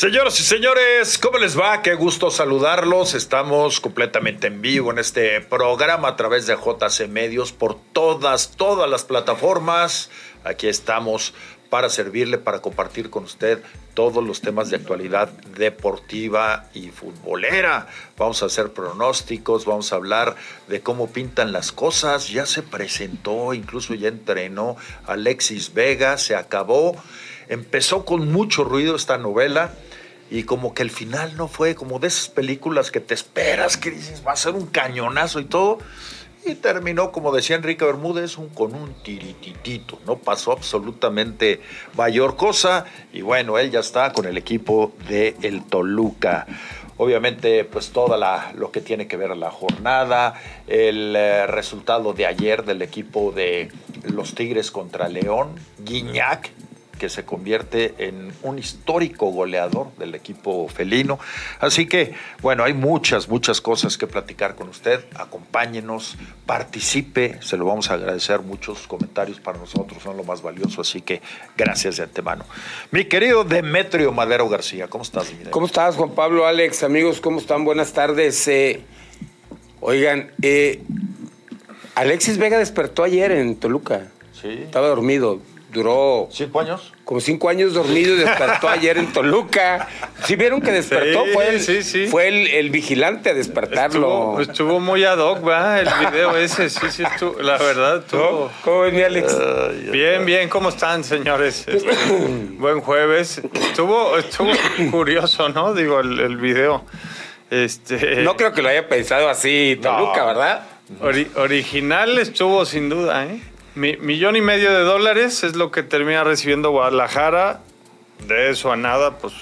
Señoras y señores, ¿cómo les va? Qué gusto saludarlos. Estamos completamente en vivo en este programa a través de JC Medios por todas, todas las plataformas. Aquí estamos para servirle, para compartir con usted todos los temas de actualidad deportiva y futbolera. Vamos a hacer pronósticos, vamos a hablar de cómo pintan las cosas. Ya se presentó, incluso ya entrenó Alexis Vega, se acabó. Empezó con mucho ruido esta novela y como que el final no fue como de esas películas que te esperas, que dices, va a ser un cañonazo y todo. Y terminó, como decía Enrique Bermúdez, un, con un tirititito. No pasó absolutamente mayor cosa. Y bueno, él ya está con el equipo de el Toluca. Obviamente, pues todo lo que tiene que ver la jornada, el eh, resultado de ayer del equipo de los Tigres contra León, Guiñac, que se convierte en un histórico goleador del equipo felino. Así que, bueno, hay muchas, muchas cosas que platicar con usted. Acompáñenos, participe, se lo vamos a agradecer. Muchos comentarios para nosotros son lo más valioso, así que gracias de antemano. Mi querido Demetrio Madero García, ¿cómo estás? ¿Cómo estás, Juan Pablo, Alex, amigos? ¿Cómo están? Buenas tardes. Eh, oigan, eh, Alexis Vega despertó ayer en Toluca. Sí. Estaba dormido duró... ¿Cinco años? Como cinco años dormido y despertó ayer en Toluca. ¿Sí vieron que despertó? fue el, sí, sí. Fue el, vigilante a despertarlo. Estuvo, estuvo, muy ad hoc, ¿va? El video ese, sí, sí, estuvo, la verdad. Estuvo... ¿Cómo venía Alex? bien, bien, ¿cómo están, señores? Este, buen jueves. Estuvo, estuvo curioso, ¿no? Digo, el, video. Este... No creo que lo haya pensado así Toluca, ¿verdad? original estuvo sin duda, ¿eh? Millón y medio de dólares es lo que termina recibiendo Guadalajara. De eso a nada, pues.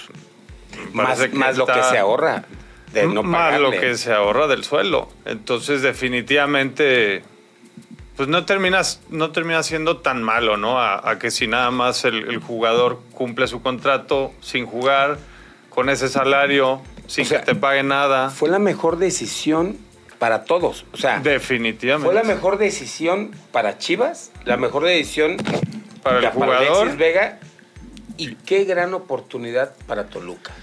Más, más lo que se ahorra. De no más lo que se ahorra del suelo. Entonces, definitivamente. Pues no terminas, no termina siendo tan malo, ¿no? A, que si nada más el, jugador cumple su contrato sin jugar, con ese salario, sin que te pague nada. Fue la mejor decisión para todos. O sea, definitivamente. Fue la mejor decisión para Chivas, la mejor decisión para el jugador. Alexis Vega y qué gran oportunidad para Toluca.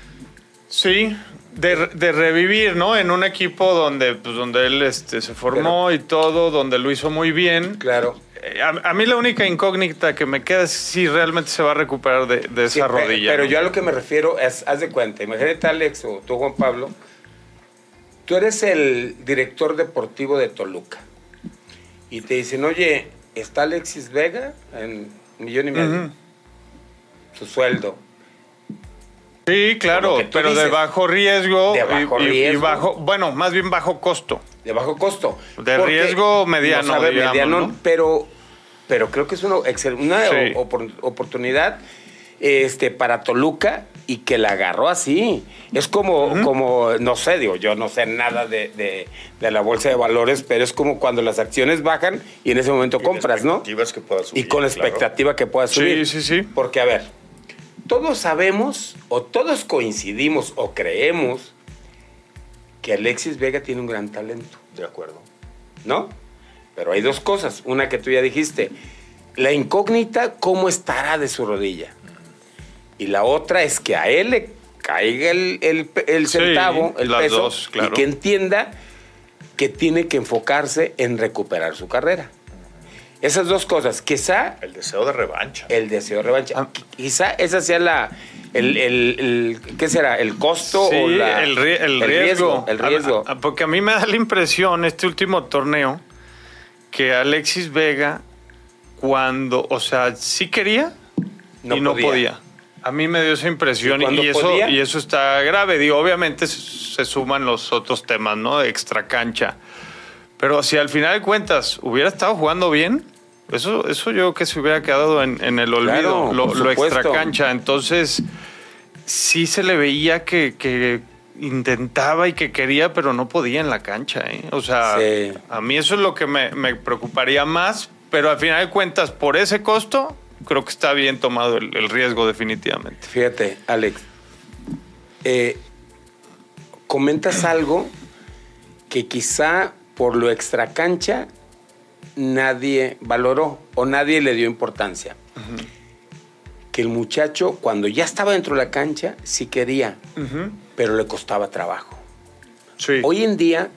Sí, de, revivir, ¿no? En un equipo donde, pues, donde él este, se formó y todo, donde lo hizo muy bien. Claro. Eh, a, mí la única incógnita que me queda es si realmente se va a recuperar de, esa rodilla. Pero, yo a lo que me refiero es, haz de cuenta, imagínate Alex o tú Juan Pablo, Tú eres el director deportivo de Toluca y te dicen, oye, está Alexis Vega en un millón y medio, su sueldo. Sí, claro, pero de bajo riesgo. De bajo y, bajo, bueno, más bien bajo costo. De bajo costo. De riesgo mediano. mediano pero, pero creo que es una, una oportunidad este, para Toluca y que la agarró así. Es como, como no sé, digo, yo no sé nada de, la bolsa de valores, pero es como cuando las acciones bajan y en ese momento compras, ¿no? Que pueda subir, y con la expectativa que pueda subir. Sí, sí, sí. Porque, a ver, todos sabemos o todos coincidimos o creemos que Alexis Vega tiene un gran talento. De acuerdo. ¿No? Pero hay dos cosas. Una que tú ya dijiste. La incógnita, ¿cómo estará de su rodilla? Y la otra es que a él le caiga el, centavo, el peso, y que entienda que tiene que enfocarse en recuperar su carrera. Esas dos cosas, quizá... El deseo de revancha. El deseo de revancha. Ah. Quizá esa sea la... El, ¿Qué será? ¿El costo o la, el, riesgo, El riesgo. porque a mí me da la impresión, este último torneo, que Alexis Vega, cuando, o sea, sí quería y no podía. A mí me dio esa impresión y, eso, y eso está grave. Digo, obviamente se suman los otros temas, ¿no? De extra cancha. Pero si al final de cuentas hubiera estado jugando bien, eso, eso yo creo que se hubiera quedado en, el olvido, lo, extra cancha. Entonces, sí se le veía que, intentaba y que quería, pero no podía en la cancha. ¿eh? O sea, a mí eso es lo que me, me preocuparía más, pero al final de cuentas, por ese costo, creo que está bien tomado el, riesgo definitivamente. Fíjate, Alex, eh, comentas algo que quizá por lo extracancha nadie valoró o nadie le dio importancia. que el muchacho, cuando ya estaba dentro de la cancha, sí quería, pero le costaba trabajo. Hoy en día,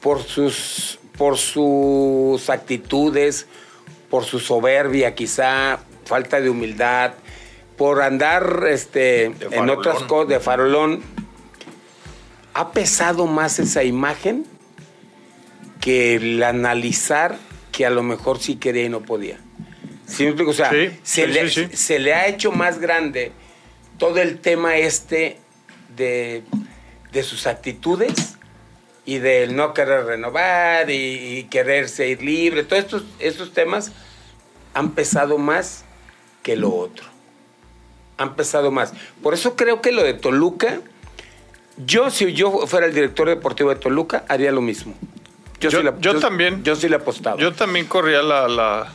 por sus, por sus actitudes, por su soberbia, quizá, falta de humildad, por andar este, en otras cosas de farolón, ha pesado más esa imagen que el analizar que a lo mejor sí quería y no podía. O sea, se, le, se, le, ha hecho más grande todo el tema este de, sus actitudes y del no querer renovar y, quererse ir libre. Todos estos, estos temas han pesado más que lo otro. Han pesado más. Por eso creo que lo de Toluca, yo si yo fuera el director deportivo de Toluca, haría lo mismo. Yo, también. Yo sí le apostaba. Yo también corría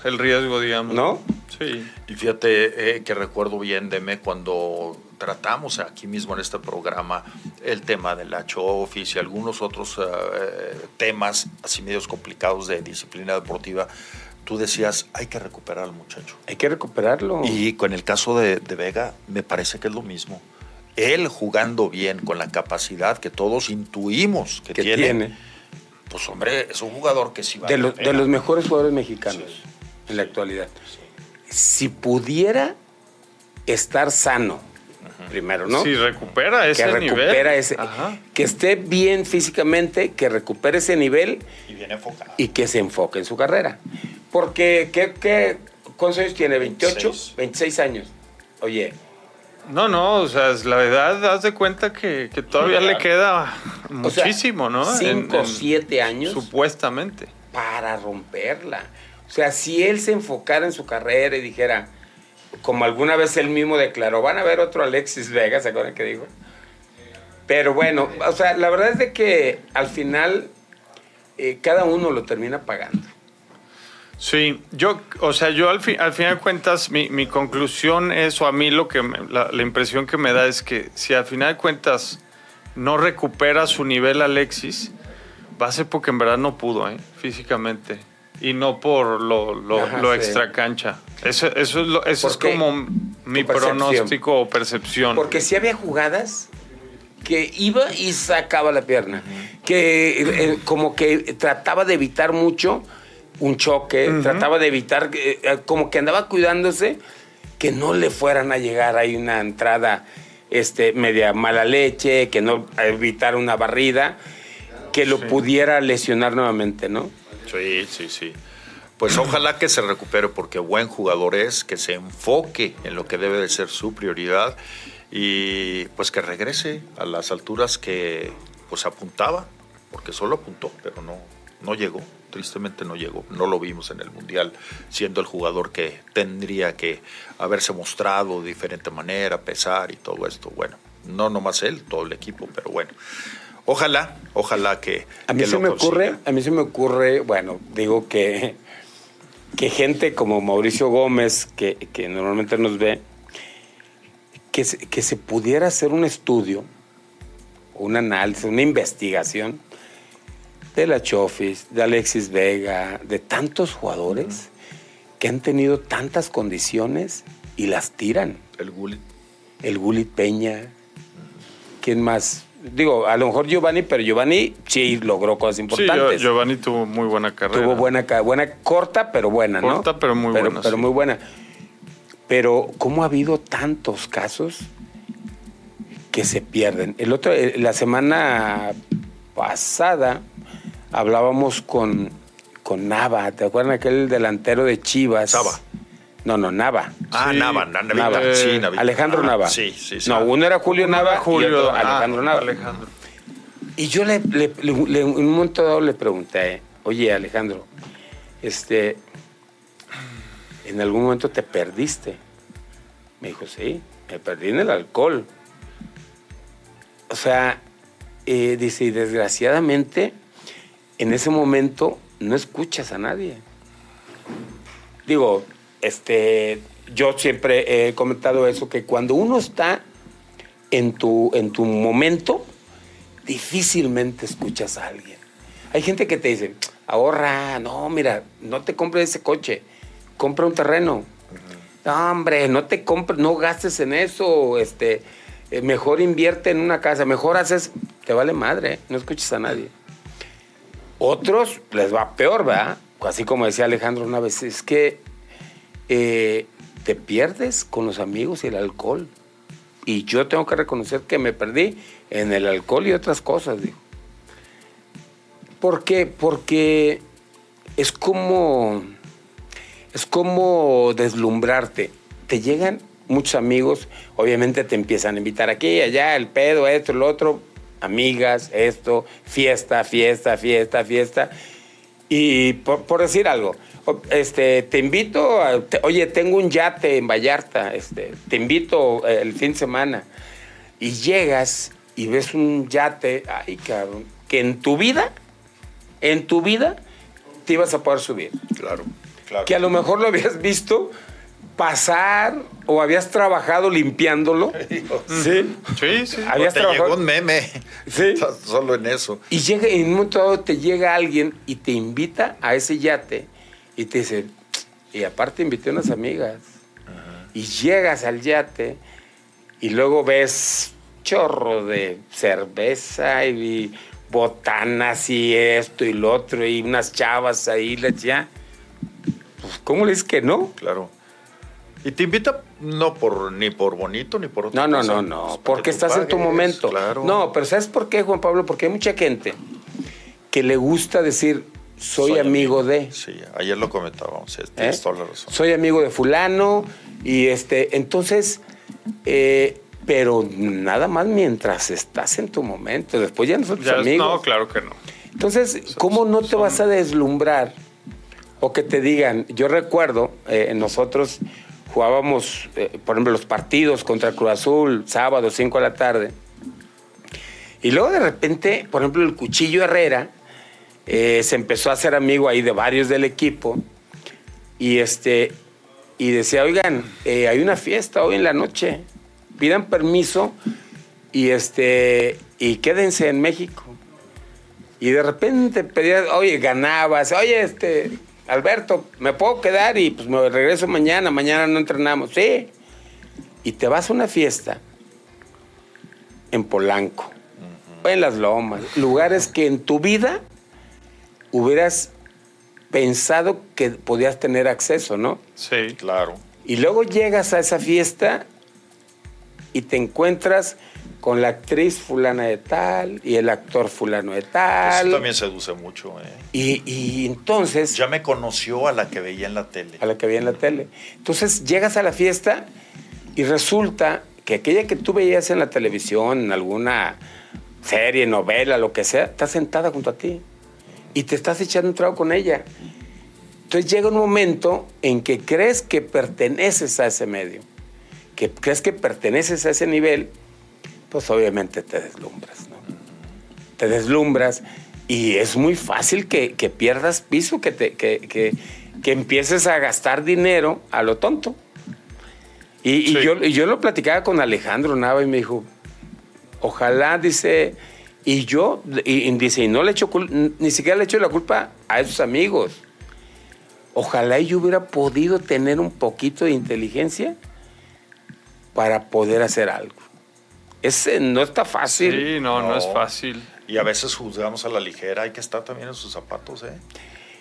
el riesgo, digamos. ¿No? Sí. Y fíjate eh, que recuerdo bien, Deme, cuando tratamos aquí mismo en este programa el tema del office y algunos otros eh, temas así medios complicados de disciplina deportiva, tú decías, hay que recuperar al muchacho. Hay que recuperarlo. Y con el caso de, Vega, me parece que es lo mismo. Él jugando bien, con la capacidad que todos intuimos que, tiene pues hombre, es un jugador que sí va de, de los mejores jugadores mexicanos en la actualidad. Si pudiera estar sano, primero, ¿no? Si recupera ese que recupera Ese, que esté bien físicamente, que recupere ese nivel. Y bien enfocado. Y que se enfoque en su carrera. Porque, ¿qué, qué, ¿cuántos años tiene? ¿28? 26 años. Oye, no, no, o sea, la edad, haz de cuenta que, todavía le queda muchísimo, ¿no? Cinco, siete años. Supuestamente. Para romperla. O sea, si él se enfocara en su carrera y dijera, como alguna vez él mismo declaró, van a ver otro Alexis Vega, ¿se acuerdan que dijo? Pero bueno, o sea, la verdad es de que al final eh, cada uno lo termina pagando. Sí, yo, o sea, yo al, al final de cuentas, mi, mi, conclusión es, o a mí lo que, la, impresión que me da es que si al final de cuentas no recupera su nivel Alexis, va a ser porque en verdad no pudo, ¿eh? físicamente. Y no por lo, lo, extra cancha. Eso, eso es, lo, eso es como mi pronóstico o percepción. Porque si había jugadas que iba y sacaba la pierna, que eh, como que trataba de evitar mucho un choque, trataba de evitar, eh, como que andaba cuidándose que no le fueran a llegar ahí una entrada este, media mala leche, que no evitar una barrida, que lo pudiera lesionar nuevamente, ¿no? Sí, sí, sí. Pues ojalá que se recupere porque buen jugador es, que se enfoque en lo que debe de ser su prioridad y pues que regrese a las alturas que pues apuntaba, porque solo apuntó, pero no, no llegó tristemente no llegó, no lo vimos en el Mundial, siendo el jugador que tendría que haberse mostrado de diferente manera, pesar y todo esto. Bueno, no nomás él, todo el equipo, pero bueno. Ojalá, ojalá que. A mí se me ocurre, a mí se me ocurre, bueno, digo que, que gente como Mauricio Gómez, que, que normalmente nos ve, que que se pudiera hacer un estudio, un análisis, una investigación de la Chofis, de Alexis Vega, de tantos jugadores que han tenido tantas condiciones y las tiran. El Gulit. El Gulit Peña. ¿Quién más? Digo, a lo mejor Giovanni, pero Giovanni sí logró cosas importantes. Sí, Giovanni tuvo muy buena carrera. Tuvo buena, buena corta, pero buena, ¿no? Corta, pero muy buena. Pero muy buena. Pero, ¿cómo ha habido tantos casos que se pierden? El otro, eh, la semana pasada, hablábamos con, con Nava, ¿te acuerdas aquel delantero de Chivas? Nava. No, no, Nava. Ah, Nava, Nava. Sí, Alejandro ah, Nava. Sí, sí, sí. No, uno era Julio Nava Julio, y otro ah, Alejandro Nava. Alejandro. Y yo le, en un momento dado le pregunté, oye Alejandro, este, ¿en algún momento te perdiste? Me dijo, sí, me perdí en el alcohol. O sea, eh, dice, y desgraciadamente en ese momento no escuchas a nadie. Digo, este, yo siempre he comentado eso, que cuando uno está en tu, en tu momento, difícilmente escuchas a alguien. Hay gente que te dice, ahorra, no, mira, no te compres ese coche, compra un terreno. No, hombre, no te compres, no gastes en eso, este, eh, mejor invierte en una casa, mejor haces, te vale madre, no escuches a nadie. Otros les va peor, ¿verdad? Así como decía Alejandro una vez, es que eh, te pierdes con los amigos y el alcohol. Y yo tengo que reconocer que me perdí en el alcohol y otras cosas, digo. ¿Por qué? Porque es como, es como deslumbrarte. Te llegan muchos amigos, obviamente te empiezan a invitar aquí, allá, el pedo, esto, lo otro, amigas, esto, fiesta, fiesta, fiesta, fiesta. Y por, decir algo, este, te invito, a, oye, tengo un yate en Vallarta, este, te invito eh, el fin de semana. Y llegas y ves un yate, ay cabrón, que en tu vida, en tu vida, te ibas a poder subir. Claro, claro. Que a lo mejor lo habías visto pasar o habías trabajado limpiándolo. Sí, sí, sí. Habías te trabajado. Llegó un meme. Sí. Solo en eso. Y llega, en un momento dado te llega alguien y te invita a ese yate y te dice, y aparte invité a unas amigas. Y llegas al yate y luego ves chorro de cerveza y botanas y esto y lo otro y unas chavas ahí, ya. Pues, ¿cómo le dices que no? Claro. Y te invita no por ni por bonito ni por otro. No, no, no, no, pues, porque estás en tu momento. Claro. No, pero ¿sabes por qué, Juan Pablo? Porque hay mucha gente que le gusta decir soy, amigo, de. Sí, ayer lo comentábamos, tienes ¿Eh? toda la razón. Soy amigo de fulano y este, entonces, eh, pero nada más mientras estás en tu momento, después ya no son tus amigos. No, claro que no. Entonces, ¿cómo no te vas a deslumbrar o que te digan? Yo recuerdo, eh, nosotros jugábamos, eh, por ejemplo, los partidos contra Cruz Azul, sábado, 5 de la tarde. Y luego de repente, por ejemplo, el Cuchillo Herrera eh, se empezó a hacer amigo ahí de varios del equipo. Y, este, y decía, oigan, eh, hay una fiesta hoy en la noche, pidan permiso y, este, y quédense en México. Y de repente pedía, oye, ganabas, oye, este, Alberto, ¿me puedo quedar y pues me regreso mañana? Mañana no entrenamos. Sí. Y te vas a una fiesta en Polanco, en Las Lomas, lugares que en tu vida hubieras pensado que podías tener acceso, ¿no? Sí, claro. Y luego llegas a esa fiesta y te encuentras con la actriz fulana de tal y el actor fulano de tal. Eso también seduce mucho. ¿eh? Y, entonces... Ya me conoció a la que veía en la tele. A la que veía en la tele. Entonces llegas a la fiesta y resulta que aquella que tú veías en la televisión, en alguna serie, novela, lo que sea, está sentada junto a ti y te estás echando un trago con ella. Entonces llega un momento en que crees que perteneces a ese medio, que crees que perteneces a ese nivel pues obviamente te deslumbras, ¿no? Te deslumbras y es muy fácil que, pierdas piso, que, te, que, empieces a gastar dinero a lo tonto. Y, yo, yo lo platicaba con Alejandro Nava y me dijo, ojalá, dice, y yo, y, dice, y no le echo, ni siquiera le echo la culpa a esos amigos. Ojalá yo hubiera podido tener un poquito de inteligencia para poder hacer algo. Ese no está fácil. Sí, no, no, es fácil. Y a veces juzgamos a la ligera, hay que estar también en sus zapatos, ¿eh?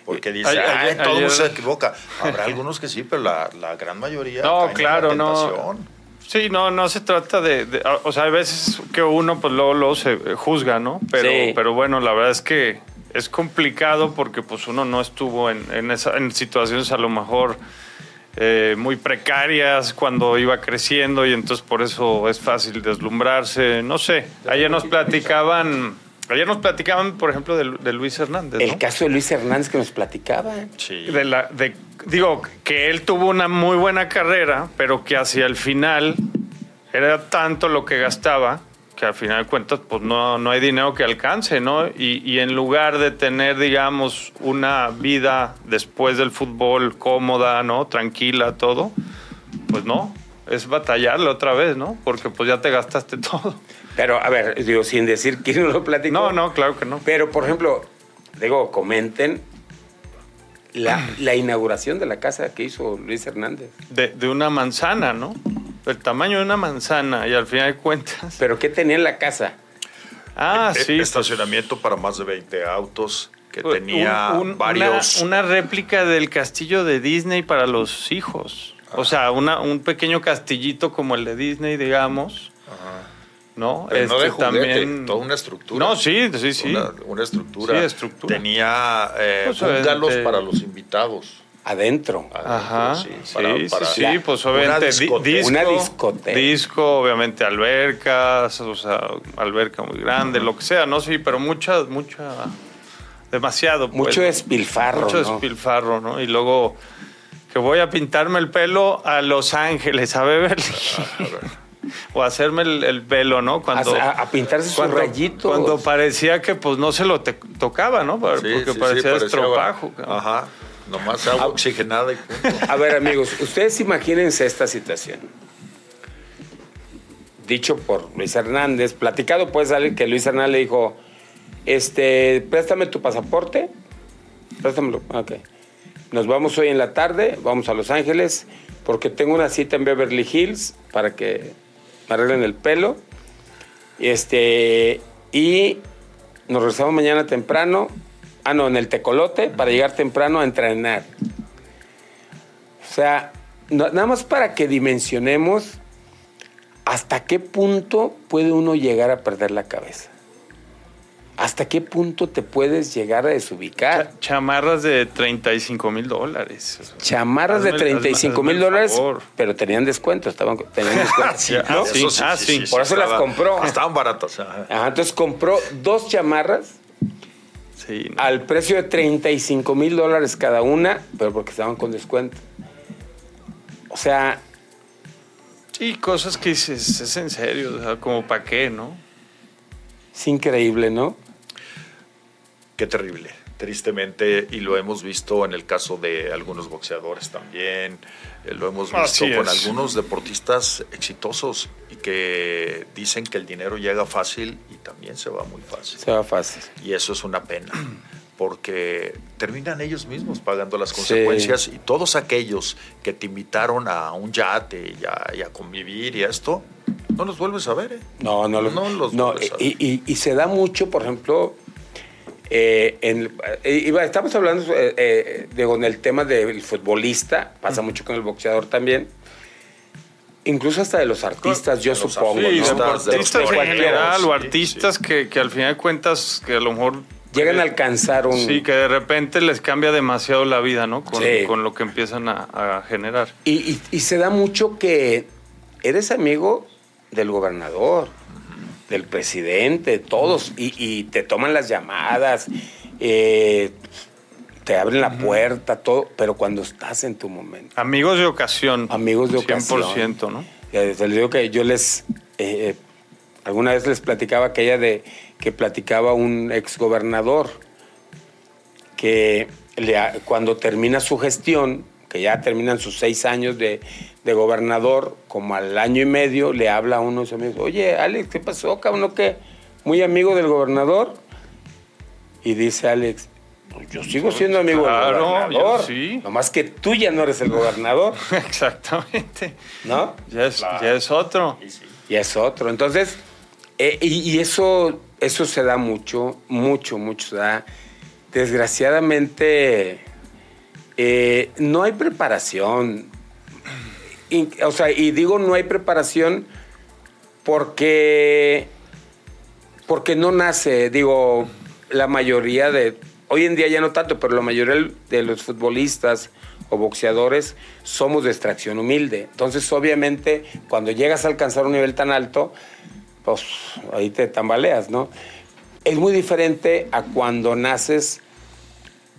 Porque dice, ay, todo mundo se equivoca. Habrá algunos que sí, pero la, la gran mayoría. No, claro, no. Sí, no, no se trata de, O sea, hay veces que uno, pues luego, luego se juzga, ¿no? Pero, pero bueno, la verdad es que es complicado porque, pues, uno no estuvo en, en, esa, en situaciones a lo mejor eh, muy precarias cuando iba creciendo y entonces por eso es fácil deslumbrarse. No sé, ayer nos platicaban... Ayer nos platicaban, por ejemplo, de, Luis Hernández. El caso de Luis Hernández que nos platicaba. Sí. De la, de, digo, que él tuvo una muy buena carrera, pero que hacia el final era tanto lo que gastaba que al final de cuentas pues no, no hay dinero que alcance, ¿no? Y, y, en lugar de tener, digamos, una vida después del fútbol cómoda, ¿no? Tranquila, todo, pues no, es batallarle otra vez, ¿no? Porque pues ya te gastaste todo. Pero, a ver, digo, sin decir quién lo platicó. No, no, claro que no. Pero, por ejemplo, digo, comenten la, inauguración de la casa que hizo Luis Hernández. De, de, una manzana, ¿no? El tamaño de una manzana y al final de cuentas. ¿Pero qué tenía en la casa? Ah, e, e, sí. Estacionamiento para más de 20 autos que tenía varios. Una, réplica del castillo de Disney para los hijos. O sea, una, un pequeño castillito como el de Disney, digamos. Ajá. ¿no? Pero no de este, también... toda una estructura. No, sí, sí, sí. Una, estructura. Sí, estructura. Tenía eh, pues, para los invitados. Adentro. Ajá. Sí, sí, pues obviamente disco, una discoteca. Disco, obviamente albercas, o sea, alberca muy grande, lo que sea, ¿no? Sí, pero mucha, mucha, demasiado. Pues, mucho despilfarro. Mucho despilfarro, ¿no? Y luego que voy a pintarme el pelo a Los Ángeles, a Beverly. Ah, o hacerme el, pelo, ¿no? Cuando, a, pintarse sus rayitos. Cuando parecía que pues no se lo tocaba, ¿no? Porque parecía estropajo. Ajá. Nomás agua oxigenada y A ver, amigos, ustedes imagínense esta situación. Dicho por Luis Hernández, platicado pues alguien que Luis Hernández le dijo, este, préstame tu pasaporte. Préstamelo. Ok. Nos vamos hoy en la tarde, vamos a Los Ángeles, porque tengo una cita en Beverly Hills para que me arreglen el pelo. Este, y nos regresamos mañana temprano. Ah, no, en el tecolote para llegar temprano a entrenar. O sea, nada más para que dimensionemos hasta qué punto puede uno llegar a perder la cabeza. ¿Hasta qué punto te puedes llegar a desubicar? chamarras de 35 mil dólares. Chamarras de 35 mil dólares, pero tenían descuento, estaban, tenían descuento. sí, ah, sí, Por eso las compró. Estaban baratas. entonces compró dos chamarras al precio de 35 mil dólares cada una, pero porque estaban con descuento. O sea... Sí, cosas que dices, es en serio, o sea, como para qué, ¿no? Es increíble, ¿no? Qué terrible, tristemente, y lo hemos visto en el caso de algunos boxeadores también, eh, lo hemos visto con algunos deportistas exitosos y que dicen que el dinero llega fácil y también se va muy fácil. Se va fácil. Y eso es una pena, porque terminan ellos mismos pagando las consecuencias y todos aquellos que te invitaron a un yate y a, convivir y esto, no los vuelves a ver. ¿eh? No, no los, no los vuelves a ver. Y, y se da mucho, por ejemplo, eh, en, eh, estamos hablando eh, de, con el tema del futbolista, pasa mucho con el boxeador también. Incluso hasta de los artistas, yo supongo. Sí, ¿no? artistas en general o artistas Que, que, al final de cuentas que a lo mejor... Llegan a alcanzar un... Sí, que de repente les cambia demasiado la vida, ¿no? Con, con lo que empiezan a, a generar. Y, y, y se da mucho que eres amigo del gobernador del presidente, de todos, y, te toman las llamadas, eh, te abren la puerta, todo, pero cuando estás en tu momento. Amigos de ocasión. Amigos de ocasión. 100%, ¿no? Les digo que yo les, eh, alguna vez les platicaba aquella de que platicaba un exgobernador que cuando termina su gestión, que ya terminan sus seis años de, gobernador, como al año y medio, le habla a uno de sus amigos, oye, Alex, ¿qué pasó, cabrón? ¿Qué? Muy amigo del gobernador. Y dice Alex, pues yo sigo siendo amigo del gobernador. Sí. Nomás que tú ya no eres el gobernador. Exactamente. ¿No? Ya es, ya es otro. Ya es otro. Entonces, eh, y, y, eso, eso se da mucho, mucho, mucho se da. Desgraciadamente, eh, no hay preparación. o sea, y digo no hay preparación porque, porque no nace, digo, la mayoría de, hoy en día ya no tanto, pero la mayoría de los futbolistas o boxeadores somos de extracción humilde. Entonces, obviamente, cuando llegas a alcanzar un nivel tan alto, pues ahí te tambaleas, ¿no? Es muy diferente a cuando naces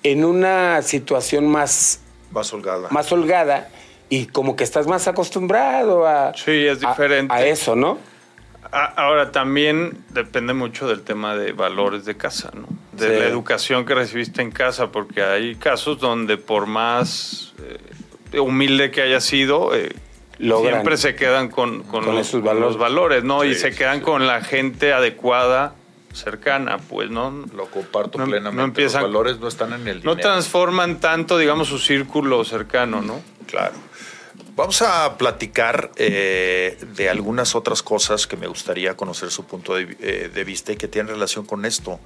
en una situación más... Más holgada. Más holgada y como que estás más acostumbrado a... Sí, es diferente. A, eso, ¿no? Ahora, también depende mucho del tema de valores de casa, ¿no? De la educación que recibiste en casa, porque hay casos donde por más eh, humilde que haya sido, eh, siempre se quedan con, con, los, valores. ¿no? y se quedan con la gente adecuada cercana, pues no. Lo comparto plenamente. Los valores no están en el dinero. No transforman tanto, digamos, su círculo cercano, ¿no? Claro. Vamos a platicar eh, de algunas otras cosas que me gustaría conocer su punto de, eh, de, vista y que tienen relación con esto.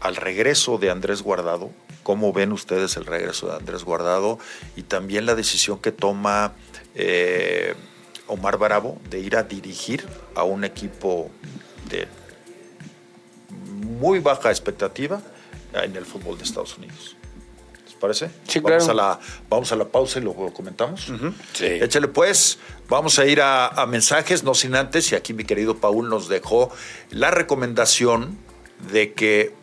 Al regreso de Andrés Guardado, ¿cómo ven ustedes el regreso de Andrés Guardado? Y también la decisión que toma eh, Omar Bravo de ir a dirigir a un equipo de muy baja expectativa en el fútbol de Estados Unidos. ¿Les parece? Sí, vamos claro. A la, vamos a la pausa y lo comentamos. sí. Échale pues, vamos a ir a, a, mensajes, no sin antes, y aquí mi querido Paul nos dejó la recomendación de que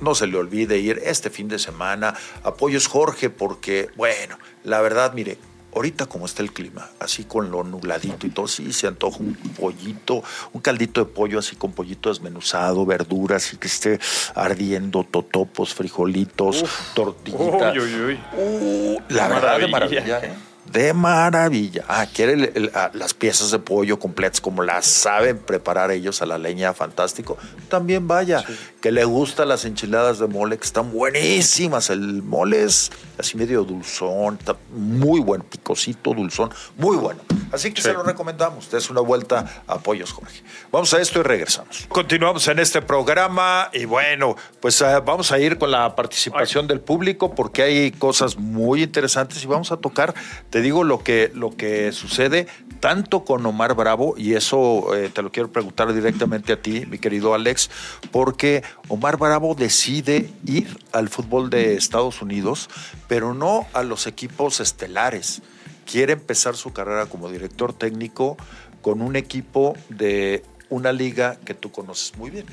no se le olvide ir este fin de semana. Apoyos Jorge, porque, bueno, la verdad, mire, ahorita como está el clima, así con lo nubladito y todo, sí se antoja un pollito, un caldito de pollo así con pollito desmenuzado, verduras y que esté ardiendo, totopos, frijolitos, tortillitas. Uy, uy, uy. Uh, la verdad de maravilla, ¿eh? De maravilla. Ah, quiere el, el, las piezas de pollo completas como las saben preparar ellos a la leña, fantástico. También vaya, sí. que le gustan las enchiladas de mole, que están buenísimas. El mole es así medio dulzón, está muy bueno, picosito, dulzón, muy bueno. Así que sí. se lo recomendamos. Es una vuelta a Pollos Jorge. Vamos a esto y regresamos. Continuamos en este programa y bueno, pues uh, vamos a ir con la participación Ay. del público porque hay cosas muy interesantes y vamos a tocar te digo lo que, lo que sucede tanto con Omar Bravo, y eso eh, te lo quiero preguntar directamente a ti, mi querido Alex, porque Omar Bravo decide ir al fútbol de Estados Unidos, pero no a los equipos estelares. Quiere empezar su carrera como director técnico con un equipo de una liga que tú conoces muy bien.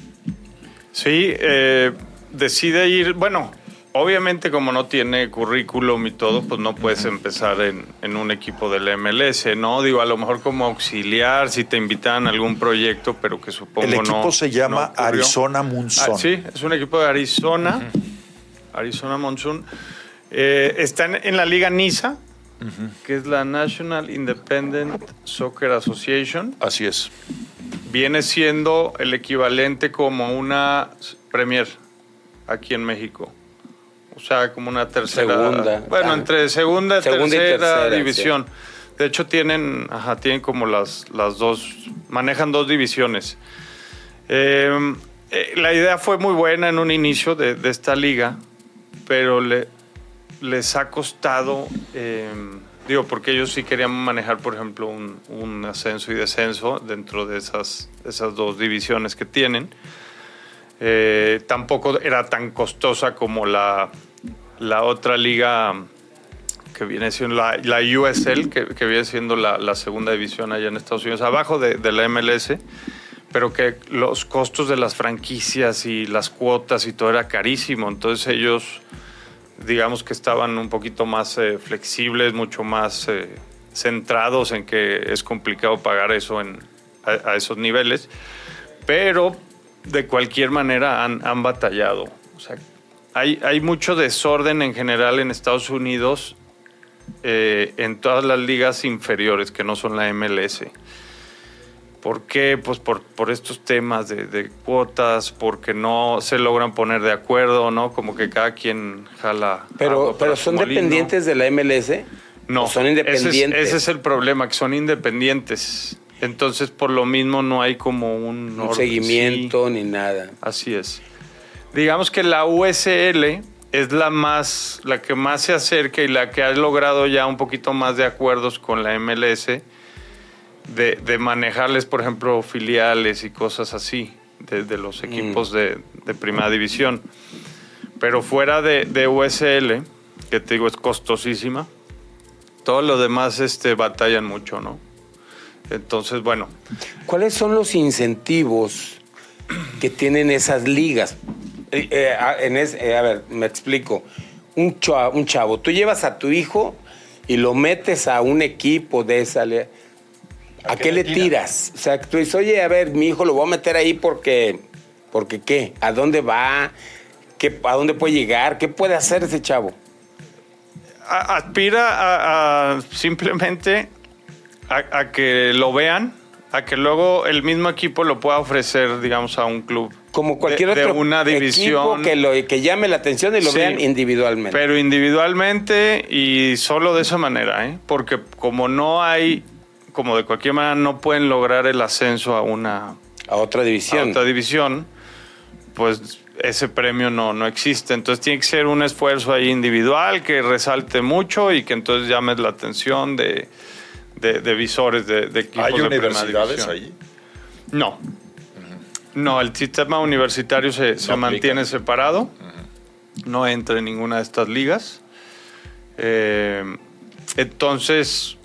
Sí, eh, decide ir, bueno, Obviamente, como no tiene currículum y todo, pues no puedes empezar en, en, un equipo del MLS, ¿no? Digo, a lo mejor como auxiliar, si te invitan a algún proyecto, pero que supongo no. El equipo no, se llama no Arizona Monsoon. Ah, sí, es un equipo de Arizona, uh -huh. Arizona Monsoon. Eh, están en la Liga NISA, uh -huh. que es la National Independent Soccer Association. Así es. Viene siendo el equivalente como una Premier aquí en México. O sea, como una tercera. Segunda. Bueno, ah. entre segunda, segunda tercera y tercera división. Sí. De hecho, tienen, ajá, tienen como las, las dos, manejan dos divisiones. Eh, eh, la idea fue muy buena en un inicio de, de esta liga, pero le, les ha costado, eh, digo, porque ellos sí querían manejar, por ejemplo, un, un ascenso y descenso dentro de esas, esas dos divisiones que tienen. Eh, tampoco era tan costosa como la, la otra liga que viene siendo la, la USL, que, que, viene siendo la, segunda división allá en Estados Unidos, abajo de, de, la MLS, pero que los costos de las franquicias y las cuotas y todo era carísimo. Entonces ellos, digamos que estaban un poquito más eh, flexibles, mucho más eh, centrados en que es complicado pagar eso en, a, a esos niveles. Pero de cualquier manera han, han batallado. O sea, hay, hay, mucho desorden en general en Estados Unidos eh, en todas las ligas inferiores que no son la MLS. ¿Por qué? Pues por, por estos temas de, de, cuotas, porque no se logran poner de acuerdo, ¿no? Como que cada quien jala. Pero, pero son molino. dependientes de la MLS. No, son independientes. Ese es, ese es el problema, que son independientes. Entonces, por lo mismo, no hay como un, un seguimiento sí. ni nada. Así es. Digamos que la USL es la más, la que más se acerca y la que ha logrado ya un poquito más de acuerdos con la MLS de, de manejarles, por ejemplo, filiales y cosas así de, de los equipos mm. de, de, primera división. Pero fuera de, de, USL, que te digo es costosísima, todos los demás este, batallan mucho, ¿no? Entonces, bueno. ¿Cuáles son los incentivos que tienen esas ligas? Eh, eh, en es, eh, a ver, me explico. Un chavo, un chavo, tú llevas a tu hijo y lo metes a un equipo de esa. ¿A, ¿A qué, le tiras? O sea, tú dices, oye, a ver, mi hijo lo voy a meter ahí porque. ¿Porque qué? ¿A dónde va? ¿Qué, ¿A dónde puede llegar? ¿Qué puede hacer ese chavo? Aspira a, a simplemente a, a, que lo vean, a que luego el mismo equipo lo pueda ofrecer, digamos, a un club como cualquier otro una división. equipo que, lo, que llame la atención y lo vean individualmente. Pero individualmente y solo de esa manera, ¿eh? porque como no hay, como de cualquier manera no pueden lograr el ascenso a una... A otra división. A otra división, pues ese premio no, no existe. Entonces tiene que ser un esfuerzo ahí individual que resalte mucho y que entonces llame la atención de, de, visores de, de equipos ¿Hay universidades ahí? No. No, el sistema universitario se, mantiene separado. No entra en ninguna de estas ligas. Eh, entonces,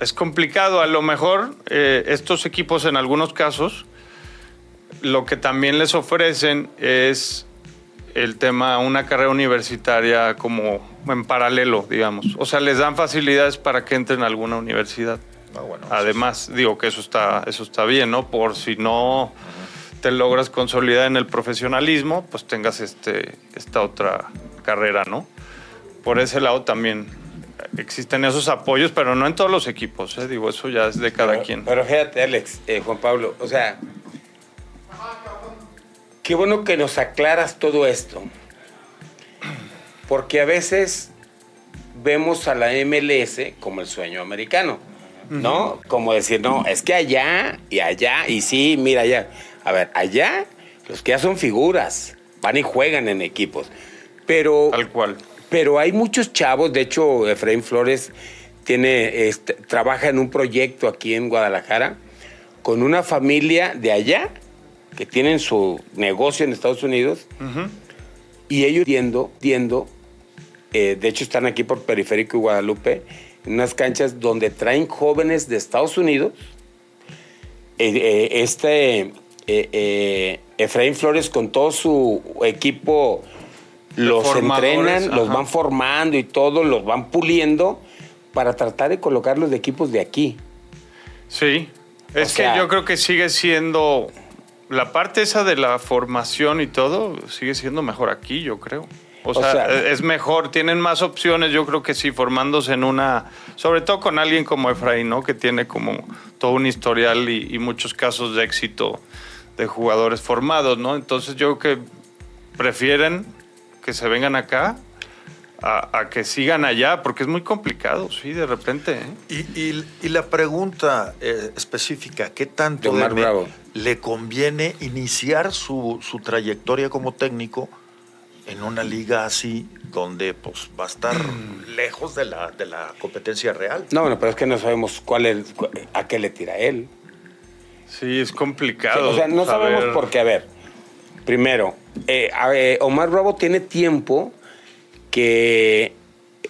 es complicado. A lo mejor eh, estos equipos en algunos casos lo que también les ofrecen es el tema, una carrera universitaria como en paralelo, digamos. O sea, les dan facilidades para que entren a alguna universidad. Ah, bueno, Además, digo que eso está, eso está bien, ¿no? Por si no te logras consolidar en el profesionalismo, pues tengas este, esta otra carrera, ¿no? Por ese lado también existen esos apoyos, pero no en todos los equipos, ¿eh? digo, eso ya es de cada quien. Pero fíjate, Alex, eh, Juan Pablo, o sea, Qué bueno que nos aclaras todo esto. Porque a veces vemos a la MLS como el sueño americano, ¿no? Como decir, no, es que allá y allá, y sí, mira allá. A ver, allá los que ya son figuras, van y juegan en equipos. Pero. Tal cual. Pero hay muchos chavos, de hecho, Efraín Flores tiene, este, trabaja en un proyecto aquí en Guadalajara con una familia de allá que tienen su negocio en Estados Unidos y ellos tiendo, tiendo eh, de hecho están aquí por Periférico y Guadalupe, en unas canchas donde traen jóvenes de Estados Unidos. Eh, eh, este Efraín Flores con todo su equipo los entrenan, los van formando y todo, los van puliendo para tratar de colocarlos de equipos de aquí. Sí, es que yo creo que sigue siendo la parte esa de la formación y todo sigue siendo mejor aquí, yo creo. O, sea, es mejor, tienen más opciones, yo creo que sí, formándose en una, sobre todo con alguien como Efraín, ¿no? Que tiene como todo un historial y, muchos casos de éxito de jugadores formados, ¿no? Entonces yo creo que prefieren que se vengan acá a, que sigan allá, porque es muy complicado, sí, de repente. ¿eh? Y, la pregunta eh, específica, ¿qué tanto le conviene iniciar su, trayectoria como técnico en una liga así, donde pues, va a estar lejos de la, de la competencia real? No, bueno, pero es que no sabemos cuál es, a qué le tira él. Sí, es complicado. o sea, no sabemos por qué. A ver, primero, eh, Omar Bravo tiene tiempo que,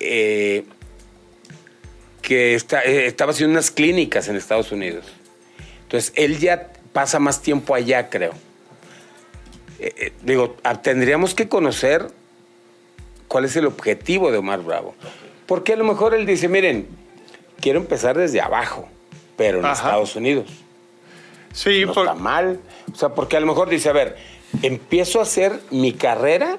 eh, que está, eh, estaba haciendo unas clínicas en Estados Unidos. Entonces, él ya pasa más tiempo allá, creo. Eh, digo, ah, tendríamos que conocer cuál es el objetivo de Omar Bravo. Porque a lo mejor él dice, miren, quiero empezar desde abajo, pero en Estados Unidos. Sí, no está mal. O sea, porque a lo mejor dice, a ver, empiezo a hacer mi carrera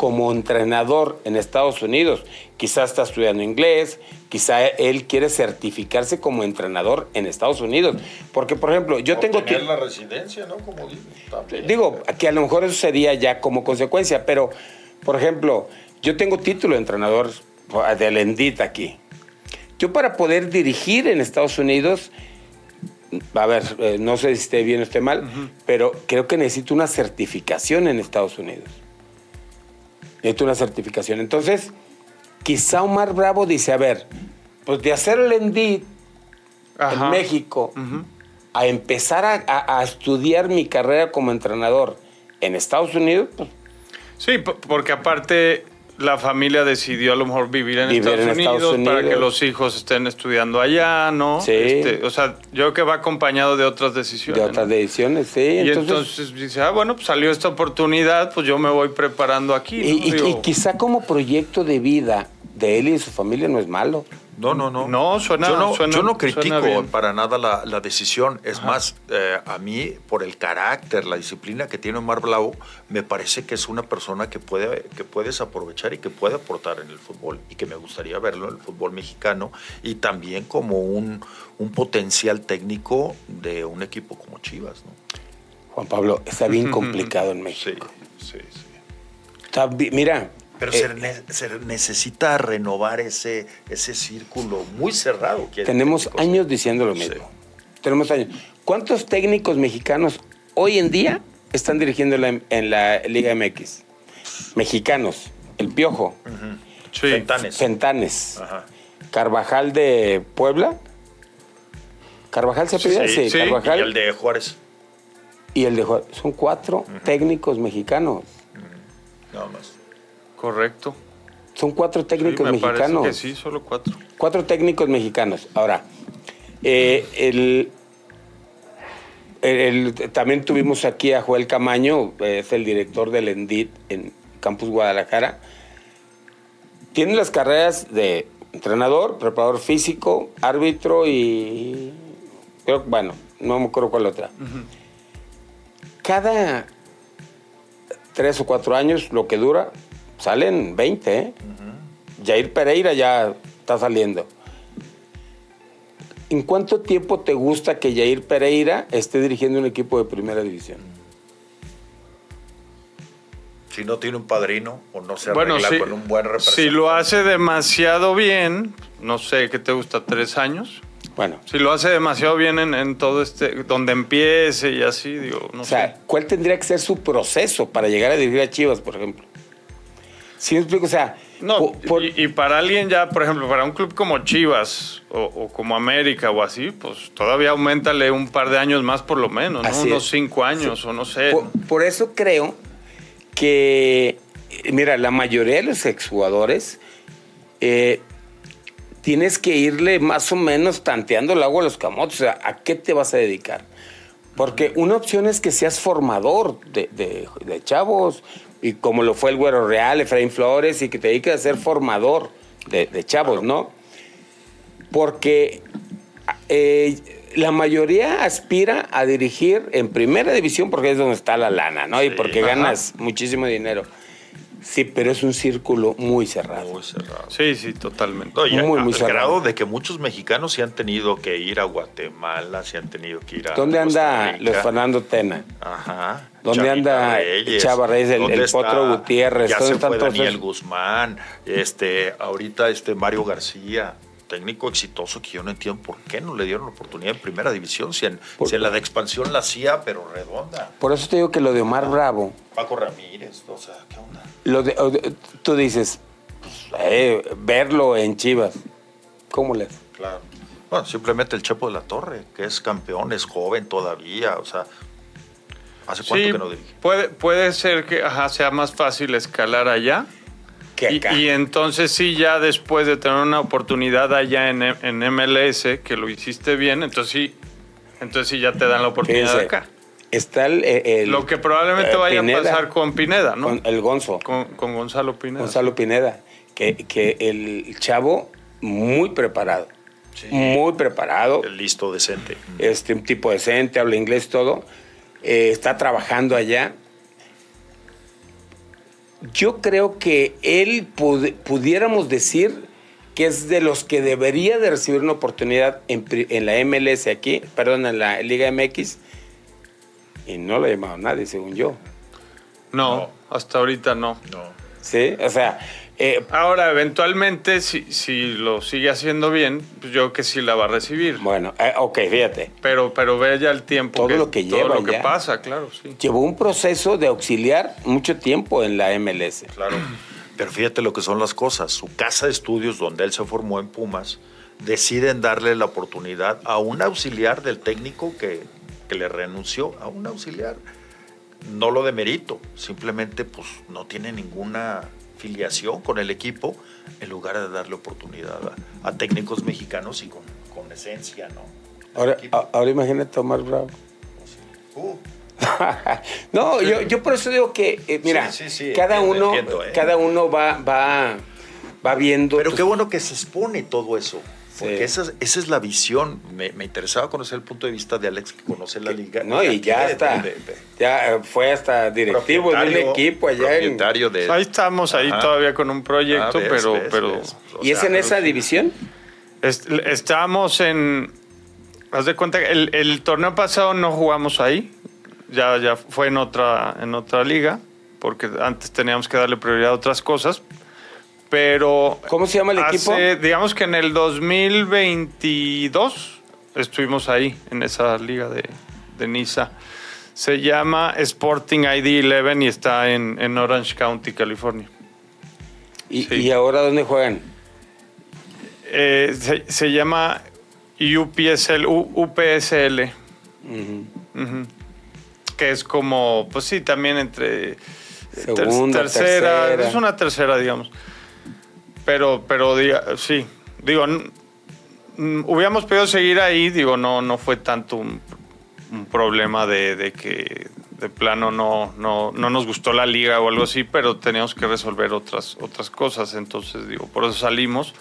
como entrenador en Estados Unidos. Quizás está estudiando inglés, quizá él quiere certificarse como entrenador en Estados Unidos. Porque, por ejemplo, yo tengo... Tener la residencia, ¿no? Como digo, digo, que a lo mejor eso sería ya como consecuencia, pero, por ejemplo, yo tengo título de entrenador del Endit aquí. Yo para poder dirigir en Estados Unidos, a ver, eh, no sé si esté bien o esté mal, pero creo que necesito una certificación en Estados Unidos necesito una certificación. Entonces, quizá Omar Bravo dice, a ver, pues de hacer el ENDIT en México a empezar a, estudiar mi carrera como entrenador en Estados Unidos, pues... Sí, porque aparte la familia decidió a lo mejor vivir en, Estados, Unidos para que los hijos estén estudiando allá, ¿no? Sí. Este, o sea, yo creo que va acompañado de otras decisiones. De otras decisiones, sí. Y entonces, dice, ah, bueno, pues salió esta oportunidad, pues yo me voy preparando aquí. y quizá como proyecto de vida de él y de su familia no es malo. No, no, no. No, suena Yo no, yo no critico para nada la, decisión. Es más, eh, a mí, por el carácter, la disciplina que tiene Omar Blau, me parece que es una persona que, puede, que puedes aprovechar y que puede aportar en el fútbol. Y que me gustaría verlo en el fútbol mexicano. Y también como un, un potencial técnico de un equipo como Chivas, ¿no? Juan Pablo, está bien complicado en México. Sí, sí, mira. Pero eh, se, necesita renovar ese, ese círculo muy cerrado. tenemos años diciendo lo mismo. Tenemos años. ¿Cuántos técnicos mexicanos hoy en día están dirigiendo en la Liga MX? Mexicanos. El Piojo. Fentanes. Fentanes. Carvajal de Puebla. ¿Carvajal se pide? Sí, Carvajal. Y el de Juárez. Y el de Juárez. Son cuatro técnicos mexicanos. Nada más. Correcto. Son cuatro técnicos me mexicanos. Que sí, solo cuatro. Cuatro técnicos mexicanos. Ahora, eh, el, también tuvimos aquí a Joel Camaño, es el director del ENDIT en Campus Guadalajara. Tiene las carreras de entrenador, preparador físico, árbitro y creo bueno, no me acuerdo cuál otra. Cada tres o cuatro años, lo que dura, salen 20, ¿eh? Jair Pereira ya está saliendo. ¿En cuánto tiempo te gusta que Jair Pereira esté dirigiendo un equipo de primera división? Si no tiene un padrino o no se arregla con un buen representante. Si lo hace demasiado bien, no sé, ¿qué te gusta? ¿Tres años? Bueno. Si lo hace demasiado bien en, todo este, donde empiece y así, digo, no o sea, ¿cuál tendría que ser su proceso para llegar a dirigir a Chivas, por ejemplo? Si me explico, o sea, no, y, para alguien ya, por ejemplo, para un club como Chivas o, como América o así, pues todavía aumentale un par de años más por lo menos, ¿no? Unos cinco años o no sé. Por, eso creo que, mira, la mayoría de los exjugadores eh, tienes que irle más o menos tanteando el agua a los camotes. O sea, ¿a qué te vas a dedicar? Porque una opción es que seas formador de, de chavos, y como lo fue el Güero Real, Efraín Flores, y que te dediques a ser formador de, chavos, ¿no? Porque eh, la mayoría aspira a dirigir en primera división porque es donde está la lana, ¿no? y porque ganas muchísimo dinero. Sí, pero es un círculo muy cerrado. Muy cerrado. Sí, sí, totalmente. muy, muy cerrado. grado de que muchos mexicanos se han tenido que ir a Guatemala, se han tenido que ir a. ¿Dónde anda Luis Fernando Tena? Ajá. ¿Dónde anda Chava Reyes, el, Potro Gutiérrez? Ya se fue Daniel Guzmán, este, ahorita este Mario García técnico exitoso que yo no entiendo por qué no le dieron la oportunidad en primera división, si en, la de expansión la hacía, pero redonda. Por eso te digo que lo de Omar Bravo. Paco Ramírez, o sea, ¿qué onda? Lo de, tú dices, eh, verlo en Chivas, ¿cómo le Claro. Bueno, simplemente el Chepo de la Torre, que es campeón, es joven todavía, o sea, ¿hace cuánto que no dirige? Puede, puede ser que sea más fácil escalar allá y, entonces sí, ya después de tener una oportunidad allá en, en, MLS, que lo hiciste bien, entonces sí, entonces sí ya te dan la oportunidad acá. Está el, Lo que probablemente vaya a pasar con Pineda, ¿no? Con el Gonzo. Con, Gonzalo Pineda. Gonzalo Pineda. Que, que el chavo muy preparado. Muy preparado. El listo, decente. Este, un tipo decente, habla inglés, todo. Eh, está trabajando allá yo creo que él pudiéramos decir que es de los que debería de recibir una oportunidad en, la MLS aquí, perdón, en la Liga MX, y no lo ha llamado nadie, según yo. No, hasta ahorita no. No. Sí, o sea, eh, Ahora, eventualmente, si, si lo sigue haciendo bien, pues yo que sí la va a recibir. Bueno, eh, ok, fíjate. Pero, pero ve ya el tiempo. Todo lo que lleva. Todo lo que pasa, claro, sí. Llevó un proceso de auxiliar mucho tiempo en la MLS. Claro. Pero fíjate lo que son las cosas. Su casa de estudios, donde él se formó en Pumas, deciden darle la oportunidad a un auxiliar del técnico que, que le renunció, a un auxiliar. No lo de mérito, simplemente pues no tiene ninguna filiación con el equipo en lugar de darle oportunidad a, técnicos mexicanos y con, con esencia, ¿no? Ahora, ahora imagínate Omar Bravo. Uh. no, yo, yo, por eso digo que, eh, mira, cada, uno, ¿eh? cada uno va, va, va viendo. Pero qué bueno que se expone todo eso. Porque esa, es la visión. Me, interesaba conocer el punto de vista de Alex, que conoce la liga. No, y ya está. ya eh, fue hasta directivo de un equipo allá. En, de, ahí estamos, ahí todavía con un proyecto, ah, pero... pero ¿Y es en esa división? estamos en... Haz de cuenta que el, torneo pasado no jugamos ahí. ya, ya fue en otra, en otra liga, porque antes teníamos que darle prioridad a otras cosas. Pero. ¿Cómo se llama el equipo? Digamos que en el 2022 estuvimos ahí, en esa liga de, de Niza. Se llama Sporting ID 11 y está en, Orange County, California. ¿Y, ahora dónde juegan? Eh, se, llama UPSL, UPSL. Que es como, pues sí, también entre Segunda, tercera, Es una tercera, digamos. Pero, pero sí, digo, hubiéramos podido seguir ahí, digo, no, no fue tanto un, problema de, que de plano no, no, no nos gustó la liga o algo así, pero teníamos que resolver otras, otras cosas, entonces digo, por eso salimos.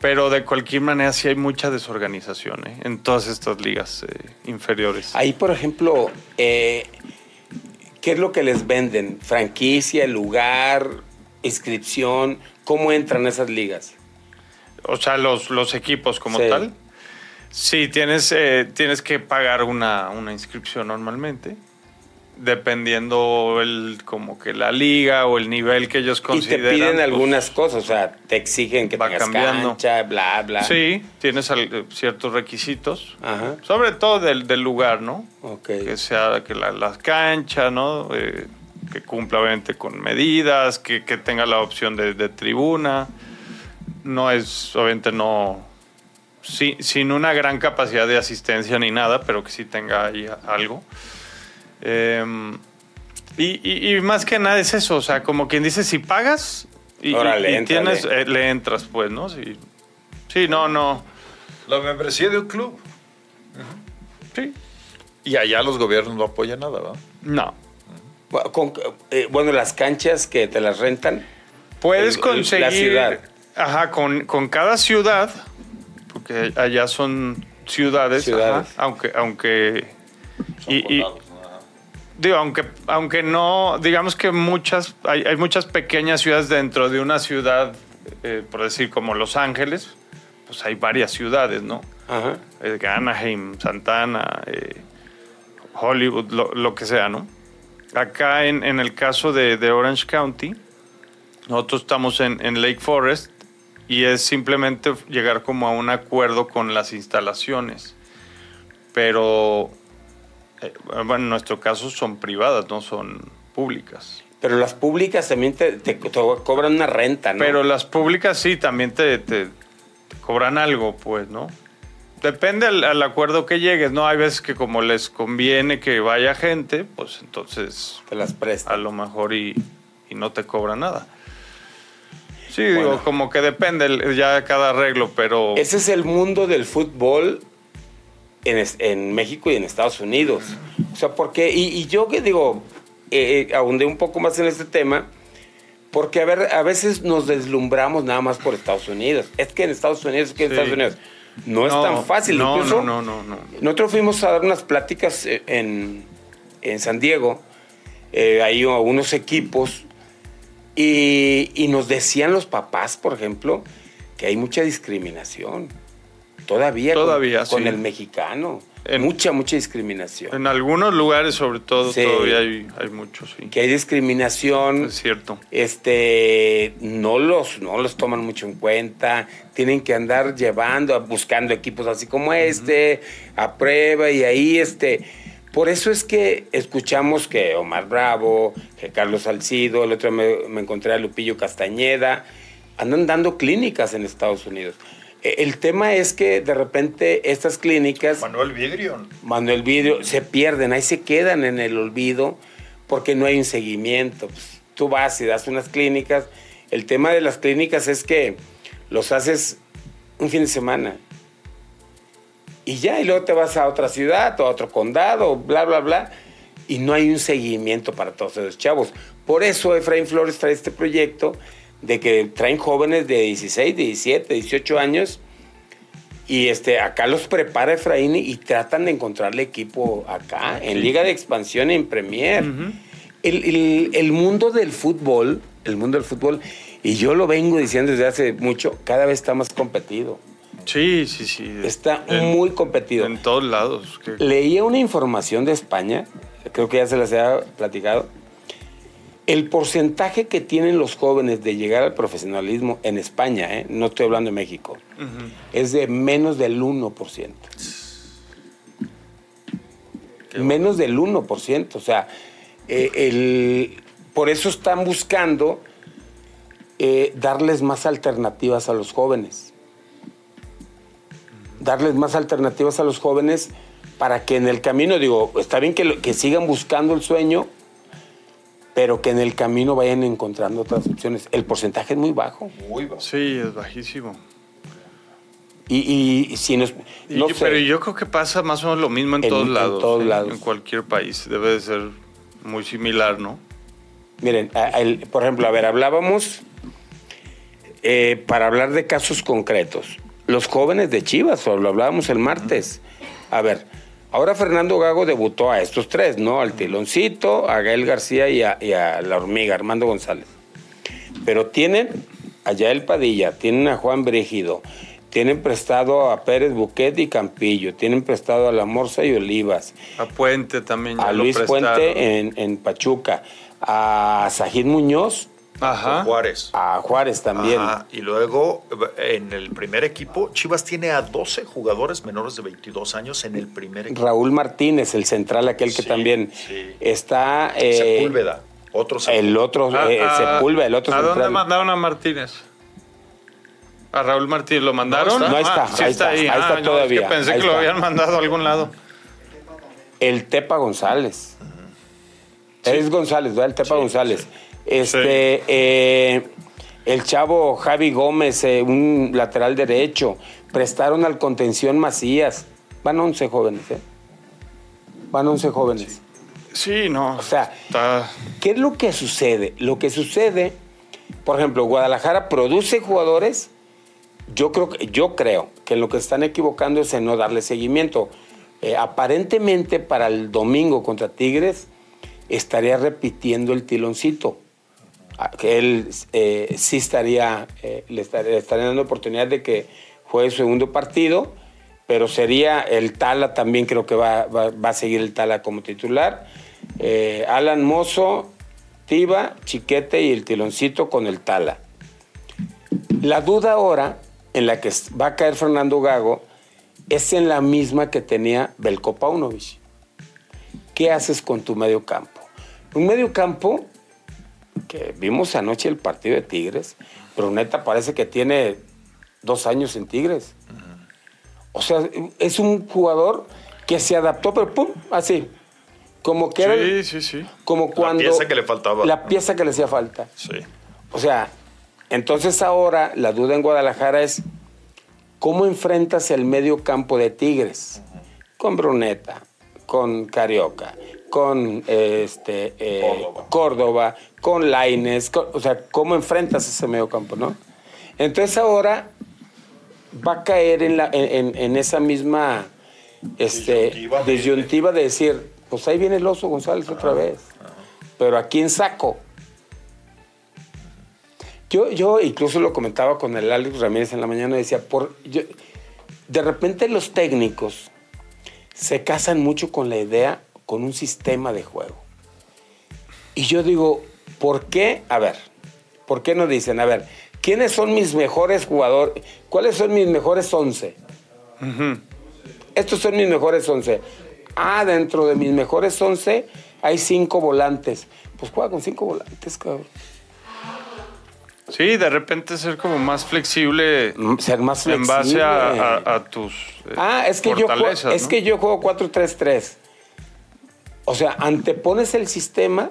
Pero de cualquier manera sí hay mucha desorganización ¿eh? en todas estas ligas eh, inferiores. Ahí, por ejemplo, eh, ¿qué es lo que les venden? ¿Franquicia, lugar, inscripción? ¿Cómo entran esas ligas? O sea, los, los equipos como tal. Sí, tienes, tienes que pagar una, una inscripción normalmente dependiendo el como que la liga o el nivel que ellos consideran. Y te piden pues, algunas cosas, o sea, te exigen que tengas cambiando. cancha, bla, bla. Sí, tienes ciertos requisitos, sobre todo del, del, lugar, ¿no? Que sea que la, la cancha, ¿no? Eh, que cumpla obviamente con medidas, que, que tenga la opción de, de, tribuna. No es, obviamente no, sin una gran capacidad de asistencia ni nada, pero que sí tenga ahí algo. Em, y, más que nada es eso, o sea, como quien dice, si pagas y, tienes, eh, le entras, pues, ¿no? Sí, sí, no, no. La membresía de un club. Sí. Y allá los gobiernos no apoyan nada, ¿va? No. Eh, bueno, las canchas que te las rentan. Puedes conseguir. La ciudad. Ajá, con, con, cada ciudad, porque allá son ciudades, aunque, aunque y, digo, aunque, aunque no, digamos que muchas, hay, hay muchas pequeñas ciudades dentro de una ciudad, eh, por decir, como Los Ángeles, pues hay varias ciudades, ¿no? Ajá. Eh, Anaheim, Santana, eh, Hollywood, lo, que sea, ¿no? Acá en, en el caso de, de, Orange County, nosotros estamos en, en Lake Forest y es simplemente llegar como a un acuerdo con las instalaciones. Pero eh, bueno, en nuestro caso son privadas, no son públicas. Pero las públicas también te, cobran una renta, ¿no? Pero las públicas sí, también te, cobran algo, pues, ¿no? Depende al, acuerdo que llegues, ¿no? Hay veces que como les conviene que vaya gente, pues entonces... Te las prestan. A lo mejor y, no te cobran nada. Sí, digo, como que depende ya cada arreglo, pero... Ese es el mundo del fútbol en, México y en Estados Unidos. O sea, porque, y, y yo que digo, eh, eh, ahondé un poco más en este tema, porque a, ver, a veces nos deslumbramos nada más por Estados Unidos. Es que en Estados Unidos, es que en Estados Unidos. No, es tan fácil. No, Incluso, no, no, no, Nosotros fuimos a dar unas pláticas eh, en, en San Diego, eh, ahí a unos equipos, y, y nos decían los papás, por ejemplo, que hay mucha discriminación todavía, todavía con, el mexicano. Mucha, mucha discriminación. En algunos lugares, sobre todo, todavía hay, hay mucho, sí. Que hay discriminación. Es cierto. Este, no los, no los toman mucho en cuenta. Tienen que andar llevando, buscando equipos así como este, a prueba, y ahí, este. Por eso es que escuchamos que Omar Bravo, que Carlos Salcido, el otro me, me encontré a Lupillo Castañeda, andan dando clínicas en Estados Unidos. El tema es que de repente estas clínicas... Manuel Vidrio. Manuel Vidrio, se pierden, ahí se quedan en el olvido porque no hay un seguimiento. Pues, tú vas y das unas clínicas. El tema de las clínicas es que los haces un fin de semana. Y ya, y luego te vas a otra ciudad o a otro condado, bla, bla, bla. Y no hay un seguimiento para todos esos chavos. Por eso Efraín Flores trae este proyecto de que traen jóvenes de 16, 17, 18 años y este, acá los prepara Efraín y tratan de encontrarle equipo acá, en Liga de Expansión, en Premier. el, mundo del fútbol, el mundo del fútbol, y yo lo vengo diciendo desde hace mucho, cada vez está más competido. Sí, sí, sí. Está muy competido. En todos lados. Leía una información de España, creo que ya se las había platicado. El porcentaje que tienen los jóvenes de llegar al profesionalismo en España, ¿eh? no estoy hablando de México, es de menos del 1%. menos del 1%. O sea, eh, el, por eso están buscando eh, darles más alternativas a los jóvenes. Darles más alternativas a los jóvenes para que en el camino, digo, está bien que, que sigan buscando el sueño, pero que en el camino vayan encontrando otras opciones. El porcentaje es muy bajo. Muy bajo. Sí, es bajísimo. Y, si nos, no Pero yo creo que pasa más o menos lo mismo en, todos lados. En todos lados. En cualquier país. Debe de ser muy similar, ¿no? Miren, por ejemplo, a ver, hablábamos eh, para hablar de casos concretos. Los jóvenes de Chivas, o lo hablábamos el martes. A ver, ahora Fernando Gago debutó a estos tres, ¿no? Al Tiloncito, a Gael García y a, la hormiga, Armando González. Pero tienen a Yael Padilla, tienen a Juan Brígido, tienen prestado a Pérez Buquet y Campillo, tienen prestado a La Morsa y Olivas. A Puente también. a Luis Puente en, en Pachuca, a Sajid Muñoz Ajá. Juárez. A Juárez también. Y luego en el primer equipo, Chivas tiene a 12 jugadores menores de 22 años en el primer equipo. Raúl Martínez, el central, aquel que también está. Eh, Sepúlveda. Otro El otro, ah, eh, ah, Sepúlveda, el otro ¿A dónde mandaron a Martínez? ¿A Raúl Martínez lo mandaron? No, está, ah, ahí está, ahí. está, todavía. pensé que lo habían mandado a algún lado. El Tepa González. Es González, ¿verdad? El Tepa González. Este, eh, el chavo Javi Gómez, eh, un lateral derecho. Prestaron al contención Macías. Van 11 jóvenes, ¿eh? Van 11 jóvenes. Sí, no. O sea, ¿qué es lo que sucede? Lo que sucede, por ejemplo, Guadalajara produce jugadores. Yo creo, yo creo que lo que están equivocando es en no darle seguimiento. Eh, aparentemente para el domingo contra Tigres estaría repitiendo el tiloncito que él eh, sí estaría, eh, le, estaría, dando oportunidad de que juegue su segundo partido, pero sería el Tala también creo que va, a seguir el Tala como titular. Eh, Alan Mozo, Tiba, Chiquete y el Tiloncito con el Tala. La duda ahora en la que va a caer Fernando Gago es en la misma que tenía Belko Paunovic. ¿Qué haces con tu medio campo? Un medio campo que vimos anoche el partido de Tigres, pero neta parece que tiene dos años en Tigres. O sea, es un jugador que se adaptó, pero pum, así. Como que era. Sí, sí, Como cuando. La pieza que le faltaba. La pieza que le hacía falta. Sí. O sea, entonces ahora la duda en Guadalajara es: ¿cómo enfrentas el medio campo de Tigres? Con Bruneta, con Carioca, con este, eh, Córdoba. con Laines, o sea, ¿cómo enfrentas ese medio campo, no? Entonces ahora va a caer en, la, en, esa misma este, disyuntiva, de decir, pues ahí viene el oso González otra vez, pero ¿a quién saco? Yo, yo incluso lo comentaba con el Alex Ramírez en la mañana, decía, por, de repente los técnicos se casan mucho con la idea con un sistema de juego. Y yo digo, ¿por qué? A ver, ¿por qué no dicen, a ver, ¿quiénes son mis mejores jugadores? ¿Cuáles son mis mejores 11? Estos son mis mejores 11. Ah, dentro de mis mejores 11 hay cinco volantes. Pues juega con cinco volantes, cabrón. Sí, de repente ser como más flexible. Mm, ser más flexible. En base a, tus. Eh, ah, es que, yo es que yo juego 4-3-3. O sea, antepones el sistema.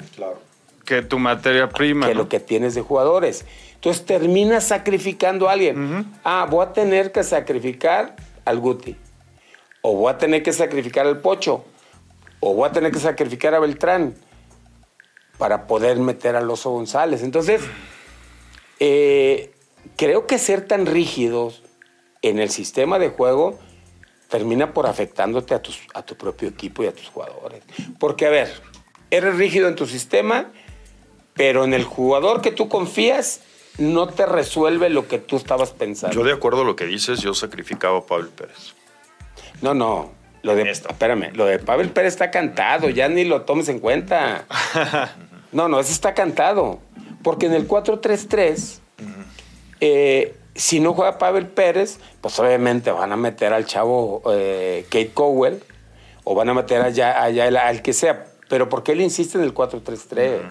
Que tu materia prima. Que lo que tienes de jugadores. Entonces terminas sacrificando a alguien. Ah, voy a tener que sacrificar al Guti. O voy a tener que sacrificar al Pocho. O voy a tener que sacrificar a Beltrán. Para poder meter al Oso González. Entonces, eh, creo que ser tan rígidos en el sistema de juego termina por afectándote a, tus, a tu propio equipo y a tus jugadores. Porque, a ver, eres rígido en tu sistema, pero en el jugador que tú confías no te resuelve lo que tú estabas pensando. Yo de acuerdo a lo que dices, yo sacrificaba a Pablo Pérez. No, no. Lo de, espérame, lo de Pavel Pérez está cantado, ya ni lo tomes en cuenta. No, no, eso está cantado. Porque en el 4-3-3, eh, si no juega Pavel Pérez, pues obviamente van a meter al chavo eh, Kate Cowell o van a meter allá, allá al que sea. Pero ¿por qué él insiste en el 4-3-3?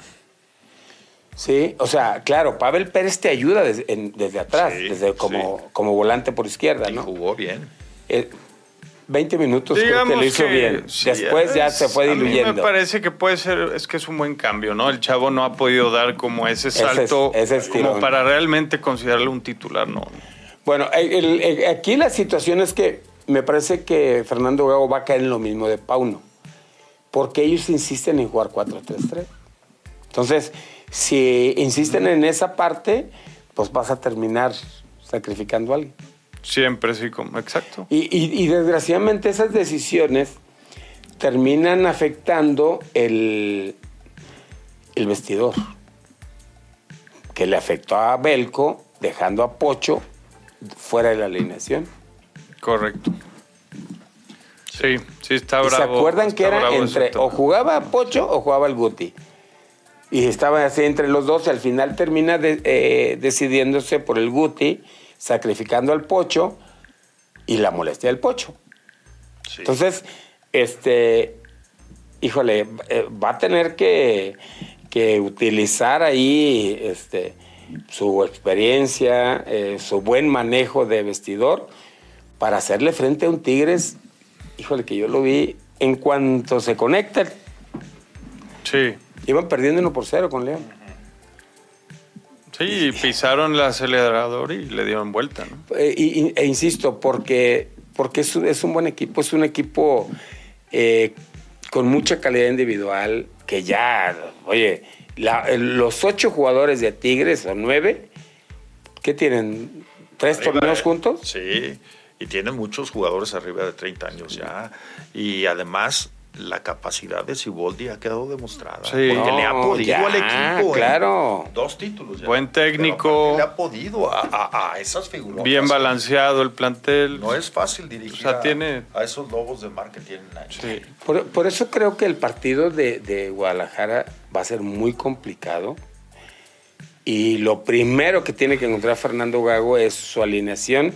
Sí, o sea, claro, Pavel Pérez te ayuda desde, atrás, desde como, como volante por izquierda, ¿no? jugó bien. 20 eh, minutos creo que lo hizo bien. Después ya se fue diluyendo. A mí me parece que puede ser, es que es un buen cambio, ¿no? El chavo no ha podido dar como ese salto como para realmente considerarlo un titular, ¿no? Bueno, aquí la situación es que me parece que Fernando Gago va a caer en lo mismo de Pauno, porque ellos insisten en jugar 4-3-3. Entonces, si insisten en esa parte, pues vas a terminar sacrificando a alguien. Siempre, sí, como, exacto. Y, desgraciadamente esas decisiones terminan afectando el, el vestidor, que le afectó a Belco, dejando a Pocho fuera de la alineación. Correcto. Sí, sí, está bravo. ¿Se acuerdan que era entre o jugaba Pocho o jugaba el Guti? Y estaba así entre los dos y al final termina eh, decidiéndose por el Guti, sacrificando al Pocho y la molestia del Pocho. Entonces, este, híjole, eh, va a tener que, utilizar ahí este, su experiencia, eh, su buen manejo de vestidor para hacerle frente a un Tigres, híjole, que yo lo vi en cuanto se conecta. Sí. Iban perdiendo uno por cero con León. Sí, pisaron el acelerador y le dieron vuelta. ¿no? E, e, insisto, porque, porque es, un, buen equipo, es un equipo eh, con mucha calidad individual, que ya, oye, los ocho jugadores de Tigres o nueve, ¿qué tienen? ¿Tres torneos juntos? Sí, y tienen muchos jugadores arriba de 30 años ya. Y además la capacidad de Siboldi ha quedado demostrada. Sí. Porque le ha podido al equipo. ¿eh? Claro. dos títulos. Buen técnico. Le ha podido a, esas figuras. Bien balanceado el plantel. No es fácil dirigir a, esos lobos de mar que tienen Sí. Por, eso creo que el partido de, Guadalajara va a ser muy complicado. Y lo primero que tiene que encontrar Fernando Gago es su alineación.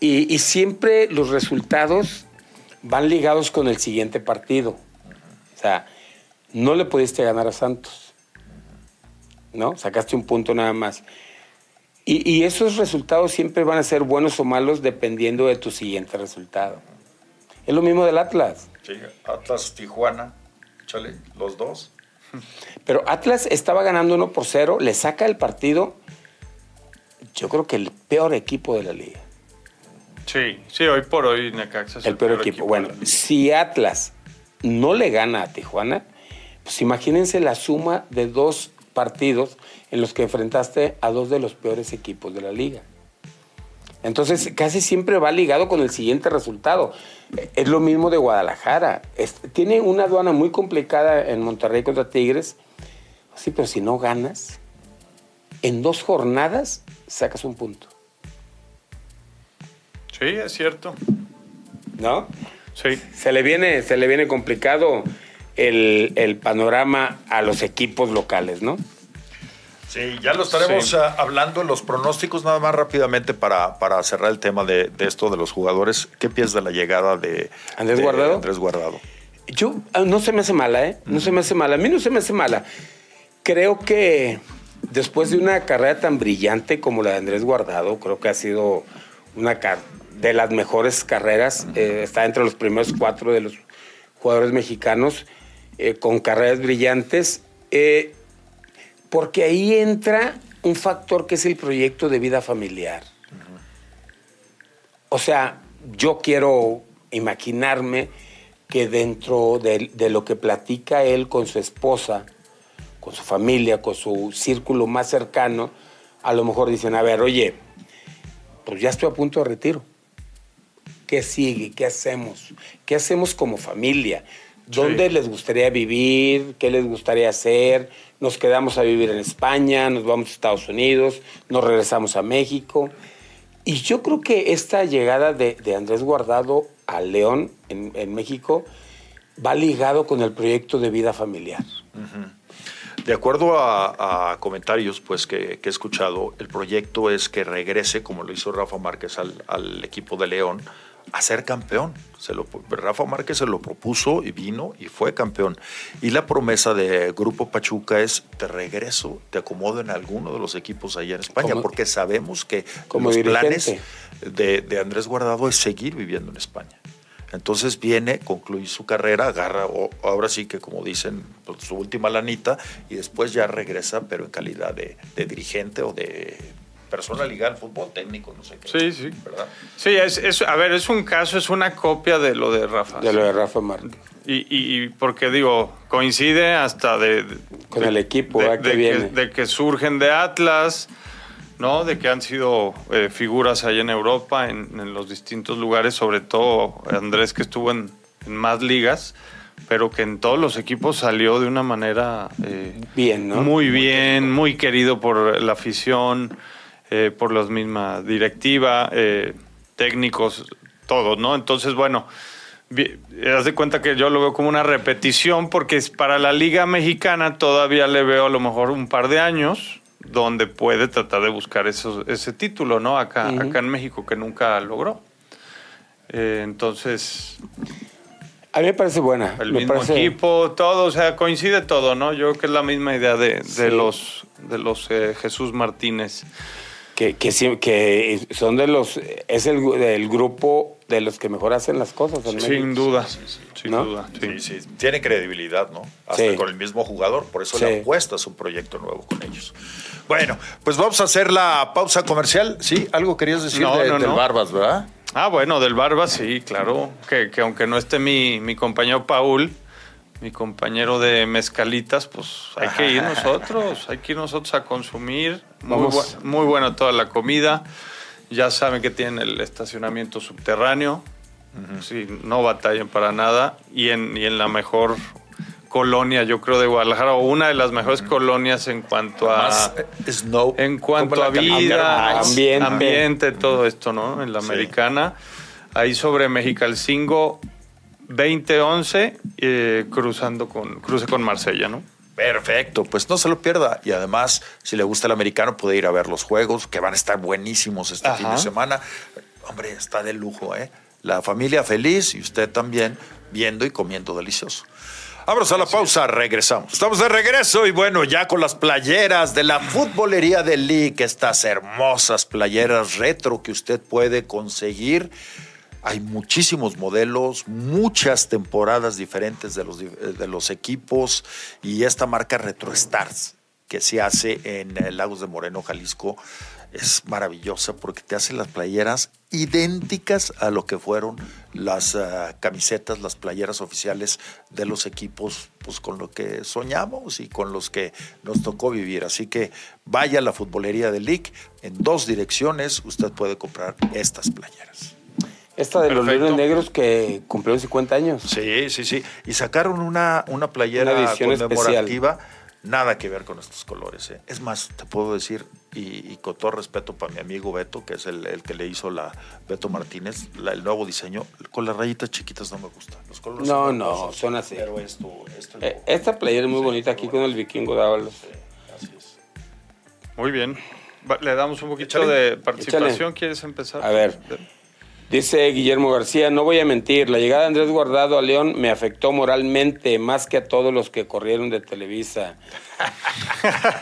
y siempre los resultados van ligados con el siguiente partido. O sea, no le pudiste ganar a Santos. ¿No? Sacaste un punto nada más. Y, esos resultados siempre van a ser buenos o malos dependiendo de tu siguiente resultado. Es lo mismo del Atlas. Sí, Atlas, Tijuana, chale, los dos. Pero Atlas estaba ganando uno por cero, le saca el partido, yo creo que el peor equipo de la liga. Sí, sí, hoy por hoy Necaxa es el, peor, equipo. Bueno, si Atlas no le gana a Tijuana, pues imagínense la suma de dos partidos en los que enfrentaste a dos de los peores equipos de la liga. Entonces, casi siempre va ligado con el siguiente resultado. Es lo mismo de Guadalajara. tiene una aduana muy complicada en Monterrey contra Tigres. Sí, pero si no ganas, en dos jornadas sacas un punto. Sí, es cierto. ¿No? Sí. Se le viene, se le viene complicado el, panorama a los equipos locales, ¿no? Sí, ya lo estaremos ah, hablando en los pronósticos, nada más rápidamente para, para cerrar el tema de, esto de los jugadores. ¿Qué piensas de la llegada de Andrés Guardado? Andrés Guardado. Yo, ah, no se me hace mala, ¿eh? No se me hace mala. A mí no se me hace mala. Creo que después de una carrera tan brillante como la de Andrés Guardado, creo que ha sido una, de las mejores carreras, eh, está entre los primeros cuatro de los jugadores mexicanos eh, con carreras brillantes, eh, porque ahí entra un factor que es el proyecto de vida familiar. O sea, yo quiero imaginarme que dentro de, de, lo que platica él con su esposa, con su familia, con su círculo más cercano, a lo mejor dicen, a ver, oye, pues ya estoy a punto de retiro. ¿Qué sigue? ¿Qué hacemos? ¿Qué hacemos como familia? ¿Dónde les gustaría vivir? ¿Qué les gustaría hacer? ¿Nos quedamos a vivir en España? ¿Nos vamos a Estados Unidos? ¿Nos regresamos a México? Y yo creo que esta llegada de, Andrés Guardado a León en, México va ligado con el proyecto de vida familiar. De acuerdo a, comentarios pues, que, he escuchado, el proyecto es que regrese, como lo hizo Rafa Márquez al, equipo de León, a ser campeón. Se lo, Rafa Márquez se lo propuso y vino y fue campeón. Y la promesa de Grupo Pachuca es, te regreso, te acomodo en alguno de los equipos allá en España, porque sabemos que como los planes de, de Andrés Guardado es seguir viviendo en España. Entonces viene, concluye su carrera, agarra, ahora sí que como dicen, pues, su última lanita y después ya regresa, pero en calidad de, dirigente o de persona ligada al fútbol técnico, no sé qué. Sí, sí. ¿verdad? Sí, es, a ver, es un caso, es una copia de lo de Rafa. De lo de Rafa Márquez. Y, y, porque digo, coincide hasta de... Con el equipo, de, que, de que surgen de Atlas ¿no? De que han sido eh, figuras ahí en Europa, en, los distintos lugares, sobre todo Andrés que estuvo en, más ligas, pero que en todos los equipos salió de una manera eh, bien, ¿no? muy bien, muy querido por la afición, eh, por la misma directiva, técnicos, todos, ¿no? Entonces, bueno, haz de cuenta que yo lo veo como una repetición porque para la liga mexicana todavía le veo a lo mejor un par de años, donde puede tratar de buscar ese título, ¿no? Acá, acá en México, que nunca logró. Eh, entonces. A mí me parece buena. El mismo equipo, todo, o sea, coincide todo, ¿no? Yo creo que es la misma idea de, los, de los eh, Jesús Martínez. Que, que, que, son de los. Es el, el grupo de los que mejor hacen las cosas. sin duda, sin duda. Tiene credibilidad, ¿no? Hasta con el mismo jugador, por eso le apuestas un proyecto nuevo con ellos. Bueno, pues vamos a hacer la pausa comercial. ¿Sí? ¿Algo querías decir del Barbas, verdad? Ah, bueno, del Barbas, sí, claro. Que, aunque no esté mi, mi compañero Paul, mi compañero de mezcalitas, pues hay que ir nosotros, hay que ir nosotros a consumir. Muy, muy buena toda la comida. Ya saben que tienen el estacionamiento subterráneo. Sí, no batallen para nada. Y en, y en la mejor colonia, yo creo, de Guadalajara, o una de las mejores colonias en cuanto a. Eh, snow. En cuanto a vida, ambiente. ambiente, todo esto, ¿no? En la americana. Ahí sobre Mexicalcingo 2011, eh, cruzando con, cruce con Marsella, ¿no? Perfecto, pues no se lo pierda. Y además, si le gusta el americano, puede ir a ver los juegos, que van a estar buenísimos este fin de semana. Hombre, está de lujo, ¿eh? La familia feliz y usted también viendo y comiendo delicioso. Vamos a la pausa, regresamos. Estamos de regreso y bueno, ya con las playeras de la futbolería de League, estas hermosas playeras retro que usted puede conseguir hay muchísimos modelos, muchas temporadas diferentes de los, de los equipos y esta marca RetroStars que se hace en eh, Lagos de Moreno, Jalisco, es maravillosa porque te hace las playeras idénticas a lo que fueron las eh, camisetas, las playeras oficiales de los equipos, pues con lo que soñamos y con los que nos tocó vivir. Así que vaya a la futbolería de League, en dos direcciones usted puede comprar estas playeras. Esta de los leones negros que cumplió 50 años. Sí, sí, sí. Y sacaron una, una playera conmemorativa. Nada que ver con estos colores. ¿eh? Es más, te puedo decir, y, con todo respeto para mi amigo Beto, que es el, que le hizo la Beto Martínez, el nuevo diseño, con las rayitas chiquitas no me gusta. Los colores no, no, son así. Pero esto, eh, esta playera es muy bonita aquí con el vikingo de Ábalos. así es. Muy bien. Le damos un poquito de participación. ¿Quieres empezar? A ver. Dice Guillermo García, no voy a mentir, la llegada de Andrés Guardado a León me afectó moralmente más que a todos los que corrieron de Televisa.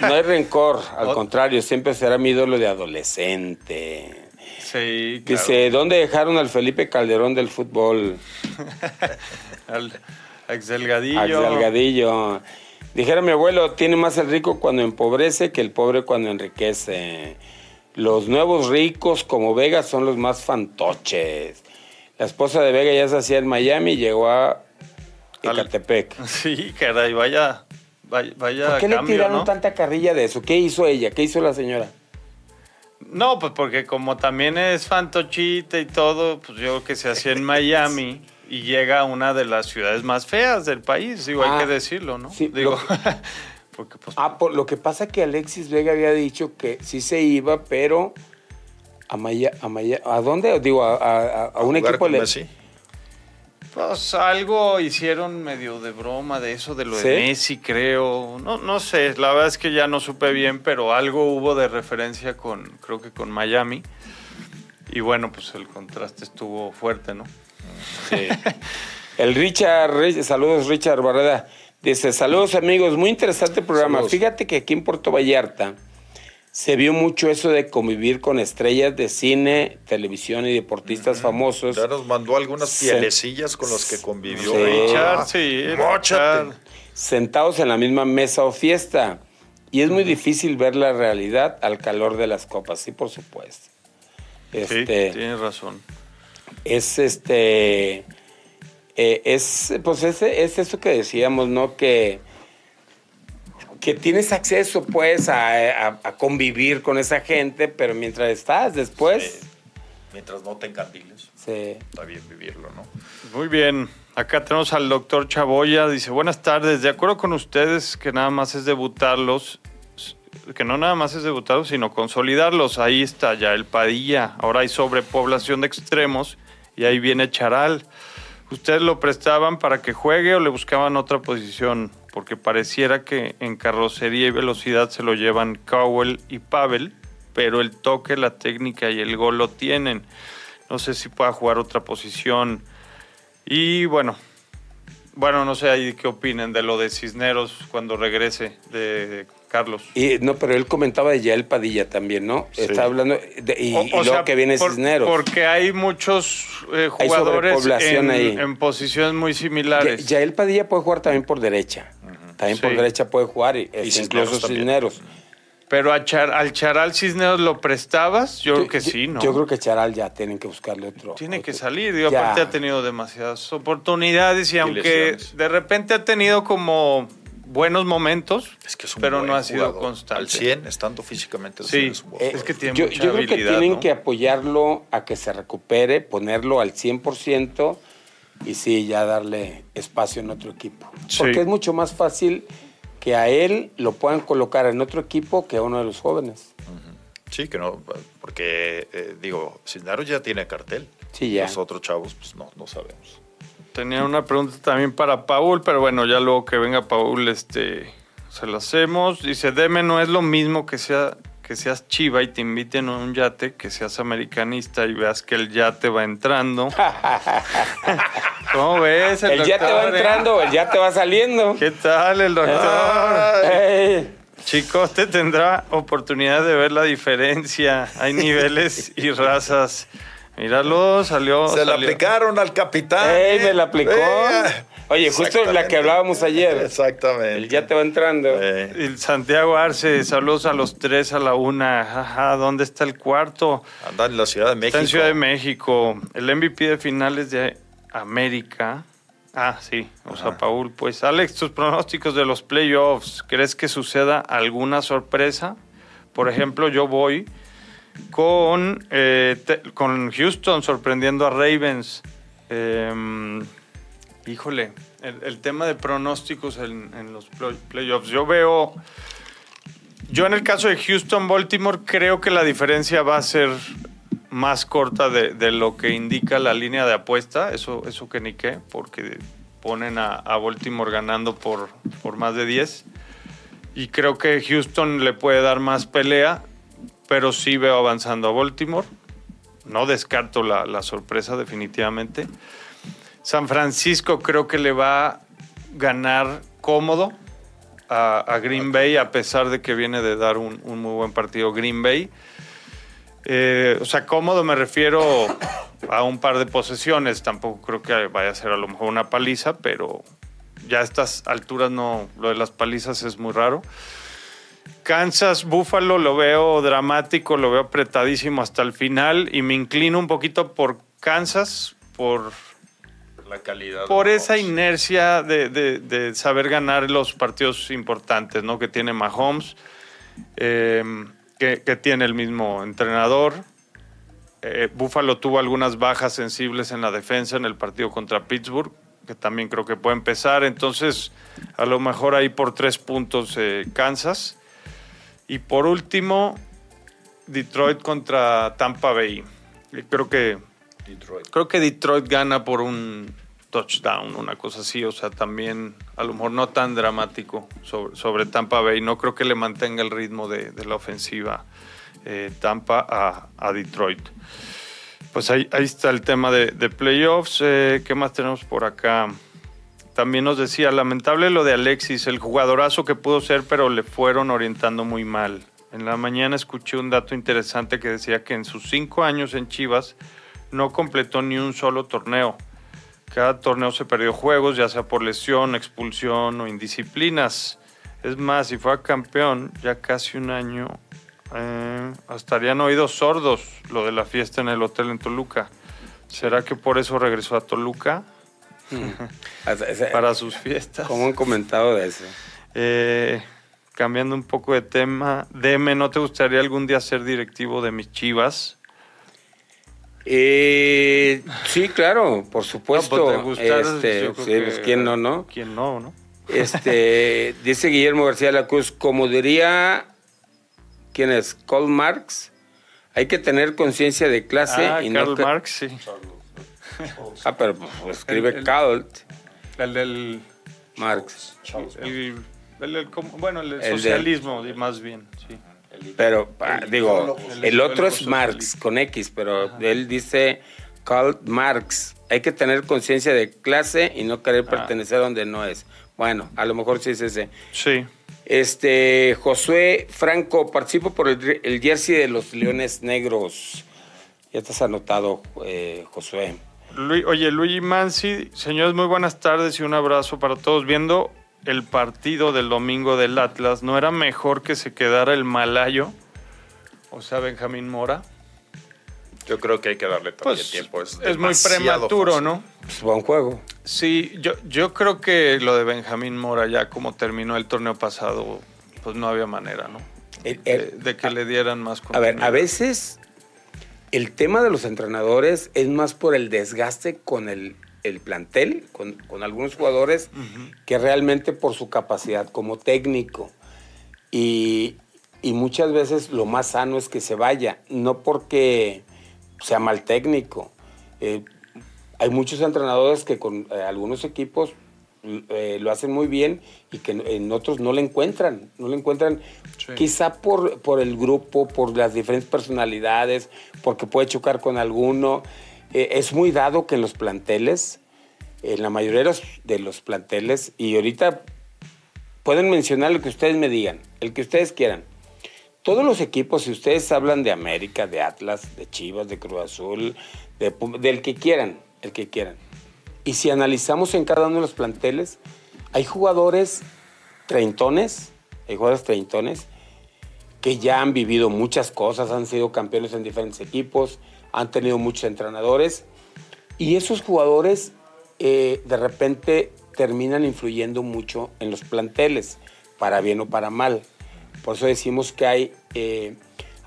No hay rencor, al contrario, siempre será mi ídolo de adolescente. Sí, claro. Dice, ¿dónde dejaron al Felipe Calderón del fútbol? al Axel Gadillo. Axel Gadillo. Dijera mi abuelo, tiene más el rico cuando empobrece que el pobre cuando enriquece. Los nuevos ricos como Vega son los más fantoches. La esposa de Vega ya se hacía en Miami y llegó a Ecatepec. Sí, caray, vaya, vaya, vaya ¿Por qué le tiraron tanta carrilla de eso? ¿Qué hizo ella? ¿Qué hizo la señora? No, pues porque como también es fantochita y todo, pues yo creo que se hacía en Miami y llega a una de las ciudades más feas del país, digo, hay que ah, decirlo, ¿no? Sí, digo, Pues, ah, por, lo que pasa que Alexis Vega había dicho que sí se iba, pero a Maya, a, Maya, ¿a dónde? Digo, a, un equipo... Con Messi. Pues algo hicieron medio de broma de eso, de lo de Messi, creo. No, no sé, la verdad es que ya no supe bien, pero algo hubo de referencia con, creo que con Miami. Y bueno, pues el contraste estuvo fuerte, ¿no? Sí. el Richard, saludos Richard Barreda. Dice, saludos amigos, muy interesante programa. Fíjate que aquí en Puerto Vallarta se vio mucho eso de convivir con estrellas de cine, televisión y deportistas famosos. Ya nos mandó algunas pielecillas con los que convivió. Richard, sí. Sentados en la misma mesa o fiesta. Y es muy difícil ver la realidad al calor de las copas, sí, por supuesto. Este, sí, tienes razón. Es este. Eh, es, pues es, es eso que decíamos, ¿no? Que que tienes acceso pues a, convivir con esa gente, pero mientras estás después... Mientras no te encandiles. Sí. Está bien vivirlo, ¿no? Muy bien. Acá tenemos al doctor Chaboya. Dice, buenas tardes. De acuerdo con ustedes que nada más es debutarlos, que no nada más es debutarlos, sino consolidarlos. Ahí está ya el Padilla. Ahora hay sobrepoblación de extremos y ahí viene Charal. ¿Ustedes lo prestaban para que juegue o le buscaban otra posición? porque pareciera que en carrocería y velocidad se lo llevan Cowell y Pavel, pero el toque, la técnica y el gol lo tienen. No sé si pueda jugar otra posición. Y bueno, bueno, no sé ahí qué opinen de lo de Cisneros cuando regrese de Carlos. Y no, pero él comentaba de Yael Padilla también, ¿no? Está hablando de, y, luego que viene Cisneros. Porque hay muchos eh, jugadores en, en, posiciones muy similares. Yael Padilla puede jugar también por derecha. También por derecha puede jugar, y, incluso Cisneros. Pero al Charal Cisneros lo prestabas, yo, creo que sí, ¿no? Yo creo que Charal ya tienen que buscarle otro. Tiene que salir, digo, aparte ha tenido demasiadas oportunidades y, aunque de repente ha tenido como buenos momentos, pero no ha sido constante. Al 100, estando físicamente. Sí, es, que tiene yo, mucha yo creo que tienen que apoyarlo a que se recupere, ponerlo al 100% y sí, ya darle espacio en otro equipo. Porque es mucho más fácil que a él lo puedan colocar en otro equipo que a uno de los jóvenes. Sí, que no, porque eh, digo, Cisneros ya tiene cartel. Sí, ya. Los otros chavos, pues no, no sabemos. Tenía una pregunta también para Paul, pero bueno, ya luego que venga Paul, este, se la hacemos. Dice, Deme no es lo mismo que sea que seas chiva y te inviten a un yate, que seas americanista y veas que el yate va entrando. ¿Cómo ves? El, yate va entrando, el yate va saliendo. ¿Qué tal el doctor? Chicos, te tendrá oportunidad de ver la diferencia. Hay niveles y razas. Míralo, salió. Se le aplicaron al capitán. ¡Ey, me la aplicó! Oye, justo la que hablábamos ayer. Exactamente. El ya te va entrando. El Santiago Arce, saludos a los tres a la una. Ajá, ¿dónde está el cuarto? Anda en la Ciudad de México. Está en Ciudad de México. El MVP de finales de América. Ah, sí. O sea, Paul, pues Alex, tus pronósticos de los playoffs. ¿Crees que suceda alguna sorpresa? Por ejemplo, yo voy con, eh, con Houston sorprendiendo a Ravens. Eh, híjole, el, tema de pronósticos en, los playoffs. Yo veo, yo en el caso de Houston-Baltimore creo que la diferencia va a ser más corta de, lo que indica la línea de apuesta, eso, eso que ni qué, porque ponen a, Baltimore ganando por, por más de 10. Y creo que Houston le puede dar más pelea, pero sí veo avanzando a Baltimore. No descarto la, la sorpresa definitivamente. San Francisco creo que le va a ganar cómodo a, Green Bay, a pesar de que viene de dar un, muy buen partido Green Bay. Eh, o sea, cómodo me refiero a un par de posesiones. Tampoco creo que vaya a ser a lo mejor una paliza, pero ya a estas alturas no, lo de las palizas es muy raro. Kansas, Buffalo lo veo dramático, lo veo apretadísimo hasta el final y me inclino un poquito por Kansas, por la calidad. Por esa inercia de, saber ganar los partidos importantes, ¿no? Que tiene Mahomes, em, que, tiene el mismo entrenador. Eh, Buffalo tuvo algunas bajas sensibles en la defensa en el partido contra Pittsburgh, que también creo que puede empezar. Entonces, a lo mejor ahí por tres puntos eh, Kansas. Y por último, Detroit contra Tampa Bay. Creo que Creo que Detroit gana por un touchdown, una cosa así. O sea, también a lo mejor no tan dramático sobre, sobre Tampa Bay. No creo que le mantenga el ritmo de, la ofensiva eh, Tampa a, Detroit. Pues ahí, ahí, está el tema de, playoffs. Eh, ¿Qué más tenemos por acá? También nos decía, lamentable lo de Alexis, el jugadorazo que pudo ser, pero le fueron orientando muy mal. En la mañana escuché un dato interesante que decía que en sus cinco años en Chivas no completó ni un solo torneo. Cada torneo se perdió juegos, ya sea por lesión, expulsión o indisciplinas. Es más, si fue campeón, ya casi un año, eh, estarían oídos sordos lo de la fiesta en el hotel en Toluca. ¿Será que por eso regresó a Toluca? Para sus fiestas. ¿Cómo han comentado de eso? Eh, cambiando un poco de tema, Deme, ¿no te gustaría algún día ser directivo de mis chivas? Eh, sí, claro, por supuesto. No, este, pues, ¿Quién no, no? ¿Quién no, no? Este, dice Guillermo García de la Cruz, como diría, ¿quién es? Karl Marx, hay que tener conciencia de clase ah, y Karl Marx, sí. Ah, pero pues, escribe Karl. El del... Marx. bueno, el, socialismo, más bien, sí. Pero, ah, digo, el otro es Marx con X, pero él dice Karl Marx. Hay que tener conciencia de clase y no querer ah. pertenecer a donde no es. Bueno, a lo mejor sí es ese. Sí. Este, Josué Franco, participo por el, jersey de los Leones Negros. Ya estás anotado, eh, Josué. oye, Luigi Mansi, señores, muy buenas tardes y un abrazo para todos. Viendo el partido del domingo del Atlas, ¿no era mejor que se quedara el malayo? O sea, Benjamín Mora. Yo creo que hay que darle todavía pues, tiempo. Es, muy prematuro, ¿no? Pues buen juego. Sí, yo, yo creo que lo de Benjamín Mora, ya como terminó el torneo pasado, pues no había manera, ¿no? de, que le dieran más A ver, a veces el tema de los entrenadores es más por el desgaste con el el plantel con, algunos jugadores que realmente por su capacidad como técnico. Y, muchas veces lo más sano es que se vaya, no porque sea mal técnico. Eh, hay muchos entrenadores que con eh, algunos equipos eh, lo hacen muy bien y que en otros no le encuentran, no le encuentran quizá por, por el grupo, por las diferentes personalidades, porque puede chocar con alguno. Eh, es muy dado que en los planteles, en la mayoría de los, planteles, y ahorita pueden mencionar lo que ustedes me digan, el que ustedes quieran. Todos los equipos, si ustedes hablan de América, de Atlas, de Chivas, de Cruz Azul, del que quieran, el que quieran. Y si analizamos en cada uno de los planteles, hay jugadores treintones, hay jugadores treintones que ya han vivido muchas cosas, han sido campeones en diferentes equipos, han tenido muchos entrenadores y esos jugadores eh, de repente terminan influyendo mucho en los planteles, para bien o para mal. Por eso decimos que hay, eh,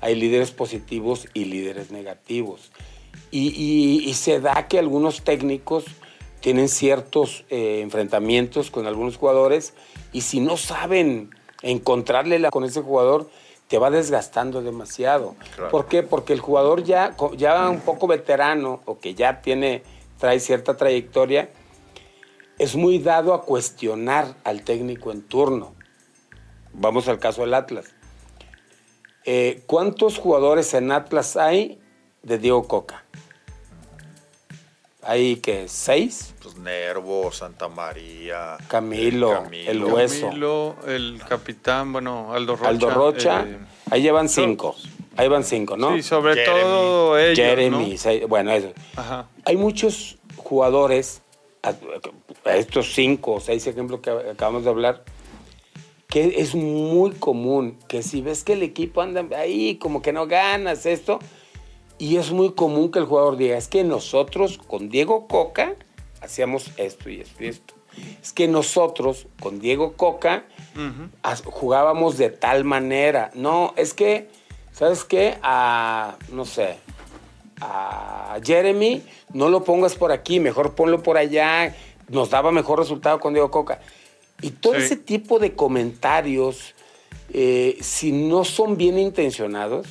hay líderes positivos y líderes negativos. Y, se da que algunos técnicos tienen ciertos eh, enfrentamientos con algunos jugadores y si no saben encontrarle la, con ese jugador, te va desgastando demasiado. ¿Por qué? Porque el jugador ya, ya un poco veterano o que ya tiene, trae cierta trayectoria, es muy dado a cuestionar al técnico en turno. Vamos al caso del Atlas. Eh, ¿Cuántos jugadores en Atlas hay de Diego Coca? ¿Hay que ¿Seis? Pues Nervo, Santa María. Camilo, el, Hueso. Camilo, el capitán, bueno, Aldo Rocha. Aldo Rocha. Eh, ahí llevan cinco. Ahí van cinco, ¿no? Sí, sobre todo ellos, Jeremy, bueno, eso. Hay muchos jugadores, estos cinco o seis ejemplos que acabamos de hablar, que es muy común que si ves que el equipo anda ahí, como que no ganas esto, y es muy común que el jugador diga, es que nosotros con Diego Coca hacíamos esto y esto y esto. Es que nosotros con Diego Coca jugábamos de tal manera. No, es que, ¿sabes qué? A, no sé, a Jeremy, no lo pongas por aquí, mejor ponlo por allá. Nos daba mejor resultado con Diego Coca. Y todo ese tipo de comentarios, eh, si no son bien intencionados,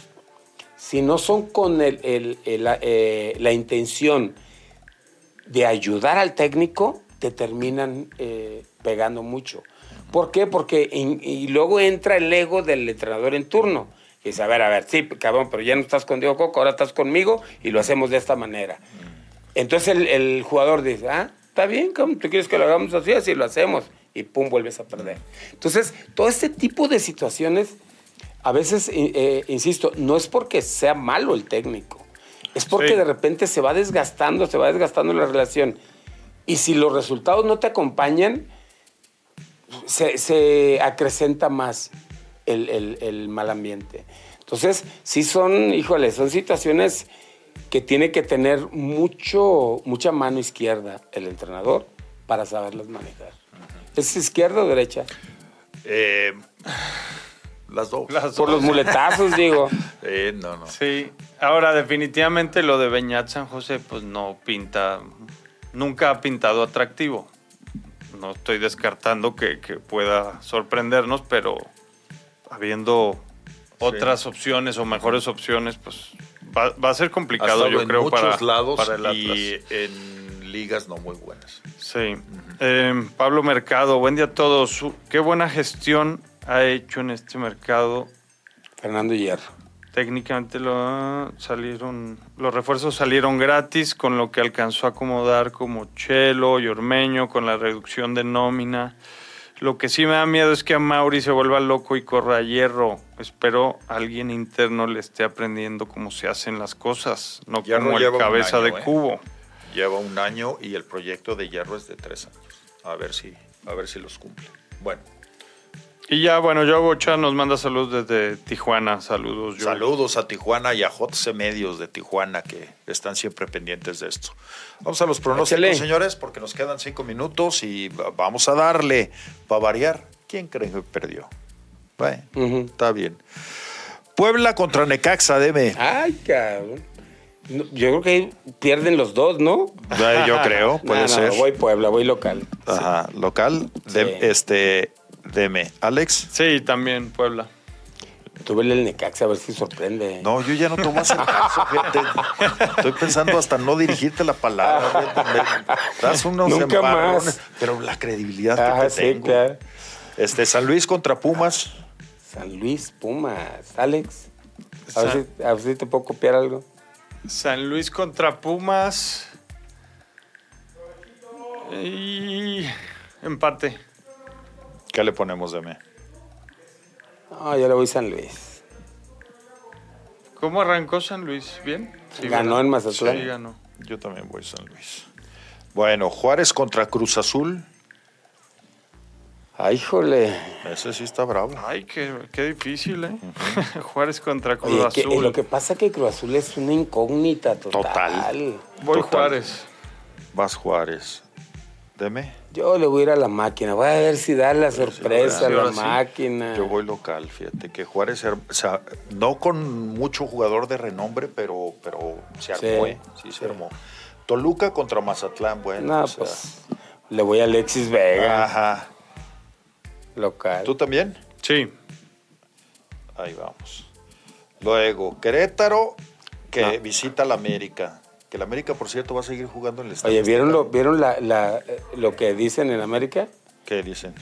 si no son con el, eh, la intención de ayudar al técnico te terminan eh, pegando mucho. ¿Por qué? Porque y luego entra el ego del entrenador en turno. Y dice, a ver, a ver, sí, cabrón, pero ya no estás con Diego Coco, ahora estás conmigo y lo hacemos de esta manera. Entonces el, jugador dice, ah, está bien, ¿tú quieres que lo hagamos así? Así lo hacemos. Y pum, vuelves a perder. Entonces, todo este tipo de situaciones, a veces, eh, eh, insisto, no es porque sea malo el técnico, es porque de repente se va desgastando, se va desgastando la relación. Y si los resultados no te acompañan, se, acrecenta más el, mal ambiente. Entonces, sí son, híjole, son situaciones que tiene que tener mucho, mucha mano izquierda el entrenador para saberlas manejar. ¿Es izquierda o derecha? Eh, las, dos. Por los muletazos, digo. Eh, no, no. Sí. Ahora, definitivamente lo de Beñat San José, pues no pinta, nunca ha pintado atractivo. No estoy descartando que, pueda sorprendernos, pero habiendo otras opciones o mejores opciones, pues va, a ser complicado, yo creo, para, lados para el y en ligas no muy buenas. Sí. Em, Pablo Mercado, buen día a todos. Qué buena gestión ha hecho en este mercado. Fernando Hierro. Técnicamente lo salieron, los refuerzos salieron gratis, con lo que alcanzó a acomodar como Chelo y Ormeño, con la reducción de nómina. Lo que sí me da miedo es que a Mauri se vuelva loco y corra a hierro. Espero alguien interno le esté aprendiendo cómo se hacen las cosas, no como el cabeza de ¿eh? cubo. Lleva un año y el proyecto de hierro es de tres años. A ver si, a ver si los cumple. Bueno. Y ya, bueno, yo Bocha nos manda saludos desde Tijuana. Saludos, Saludos a Tijuana y a JC Medios de Tijuana que están siempre pendientes de esto. Vamos a los pronósticos, señores, porque nos quedan cinco minutos y vamos a darle, para variar, ¿quién cree que perdió? Bueno, está bien. Puebla contra Necaxa, debe. Ay, cabrón. Yo creo que pierden los dos, ¿no? Yo creo, puede ser. voy Puebla, voy local. Ajá, local. De, Este, deme. Alex. Sí, también Puebla. Tú vele el Necaxa a ver si sorprende. No, yo ya no tomo ese caso, Estoy pensando hasta no dirigirte la palabra. Das unos Nunca más. Pero la credibilidad que te sí, tengo. Claro. Este, San Luis contra Pumas. San Luis, Pumas. Alex. A ver, si, a ver si te puedo copiar algo. San Luis contra Pumas. Y empate. ¿Qué le ponemos de me? Ah, yo le voy San Luis. ¿Cómo arrancó San Luis? ¿Bien? ganó en Mazatlán. Sí, ganó. Yo también voy San Luis. Bueno, Juárez contra Cruz Azul. Ay, jole. Ese sí está bravo. Ay, qué, difícil, ¿eh? Juárez contra Cruz Azul. lo que pasa es que Cruz Azul es una incógnita total. Total. Voy Juárez. Vas Juárez. Deme. Yo le voy a ir a la máquina. Voy a ver si da la sorpresa a la máquina. Yo voy local, fíjate que Juárez, o sea, no con mucho jugador de renombre, pero, pero se armó, ¿eh? sí, se armó. Toluca contra Mazatlán, bueno. No, pues le voy a Alexis Vega. Ajá. Local. ¿Tú también? Sí. Ahí vamos. Luego, Querétaro, que visita la América. Que la América, por cierto, va a seguir jugando en el estadio. Oye, ¿vieron, lo, ¿vieron la, lo que dicen en América? ¿Qué dicen?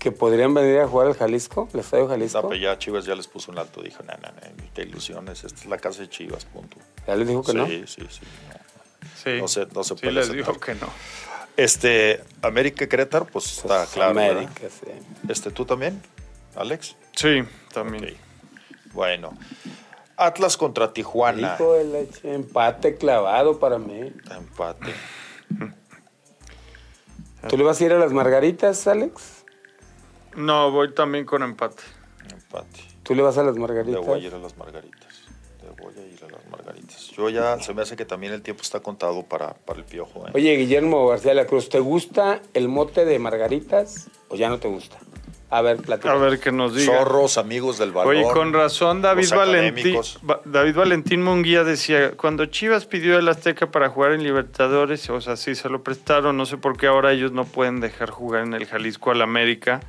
Que podrían venir a jugar al Jalisco, al Estadio Jalisco. No, ya Chivas ya les puso un alto. Dijo, no, no, no, qué ilusiones. Esta es la casa de Chivas, punto. ¿Ya les dijo que no? Sí, sí, sí. Sí, no se, no se sí les dijo que no. Este, América Querétaro, pues, está pues, claro. América, sí. Este, ¿tú también, Alex? Sí, también. Bueno. Atlas contra Tijuana. Hijo de leche, empate clavado para mí. Empate. ¿Tú le vas a ir a las margaritas, Alex? No, voy también con empate. Empate. ¿Tú le vas a las margaritas? Le voy a ir a las margaritas. Le voy a ir a las margaritas. Yo ya se me hace que también el tiempo está contado para, para el piojo. ¿eh? Oye, Guillermo García de la Cruz, ¿te gusta el mote de margaritas o ya no te gusta? A ver, platica. A ver qué nos diga. Zorros, amigos del valor. Oye, con razón, David Valentín, David Valentín Munguía decía, cuando Chivas pidió el Azteca para jugar en Libertadores, o sea, sí se lo prestaron, no sé por qué ahora ellos no pueden dejar jugar en el Jalisco al América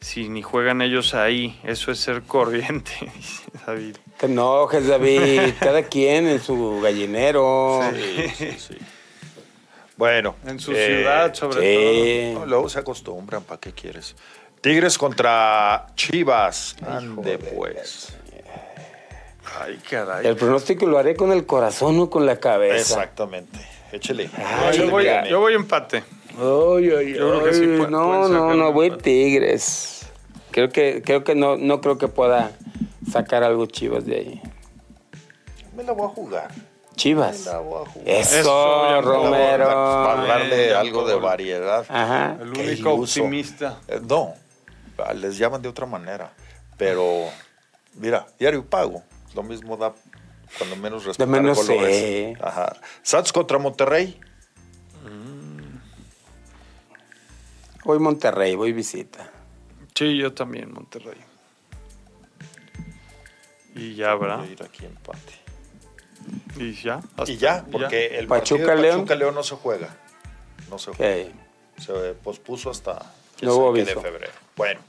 si ni juegan ellos ahí. Eso es ser corriente, dice David. Que enojes, David. Cada quien en su gallinero. Sí, sí, sí. Bueno. En su ciudad, eh, sobre todo. luego se acostumbran, ¿para qué quieres? Tigres contra Chivas. Ande pues. Ay, caray. El pronóstico lo haré con el corazón o con la cabeza. Exactamente. Échele. yo, voy, yo, voy, empate. Ay, ay, yo creo que sí no, no, no, voy Tigres. Creo que, creo que no, no creo que pueda sacar algo Chivas de ahí. Me la voy a jugar. Chivas. Me la voy a jugar. Eso, Romero. Para darle algo de variedad. Ajá. El único optimista. Eh, no, les llaman de otra manera. Pero, mira, diario pago. Lo mismo da cuando menos respetar de menos colores. Ajá. Sats contra Monterrey. Voy Monterrey, voy visita. Sí, yo también, Monterrey. Y ya habrá. Voy a ir aquí empate. Y ya. y ya, porque el Pachuca partido León. Pachuca León no se juega. No se juega. Se pospuso hasta no de febrero. Bueno,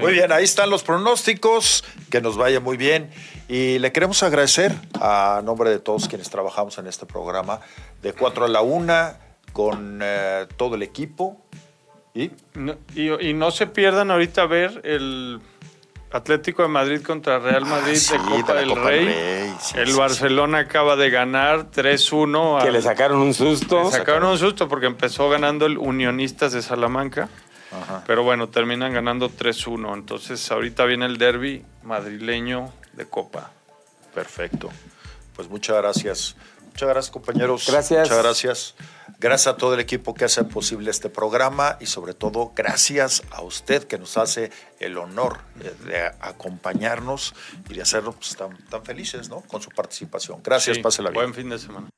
muy bien, ahí están los pronósticos. Que nos vaya muy bien. Y le queremos agradecer a nombre de todos quienes trabajamos en este programa, de 4 a la 1, con eh, todo el equipo. ¿Y? y, no se pierdan ahorita ver el Atlético de Madrid contra Real ah, Madrid de Copa del Rey. el Barcelona acaba de ganar 3-1. Que le sacaron un susto. Le sacaron un susto porque empezó ganando el Unionistas de Salamanca. Pero bueno, terminan ganando 3-1. Entonces ahorita viene el derby madrileño de Copa. Perfecto. Pues muchas gracias. Muchas gracias, compañeros. Gracias. Muchas gracias. Gracias a todo el equipo que hace posible este programa y sobre todo gracias a usted que nos hace el honor de acompañarnos y de hacernos pues, tan, felices ¿no? con su participación. Gracias, pásela bien. Buen fin de semana.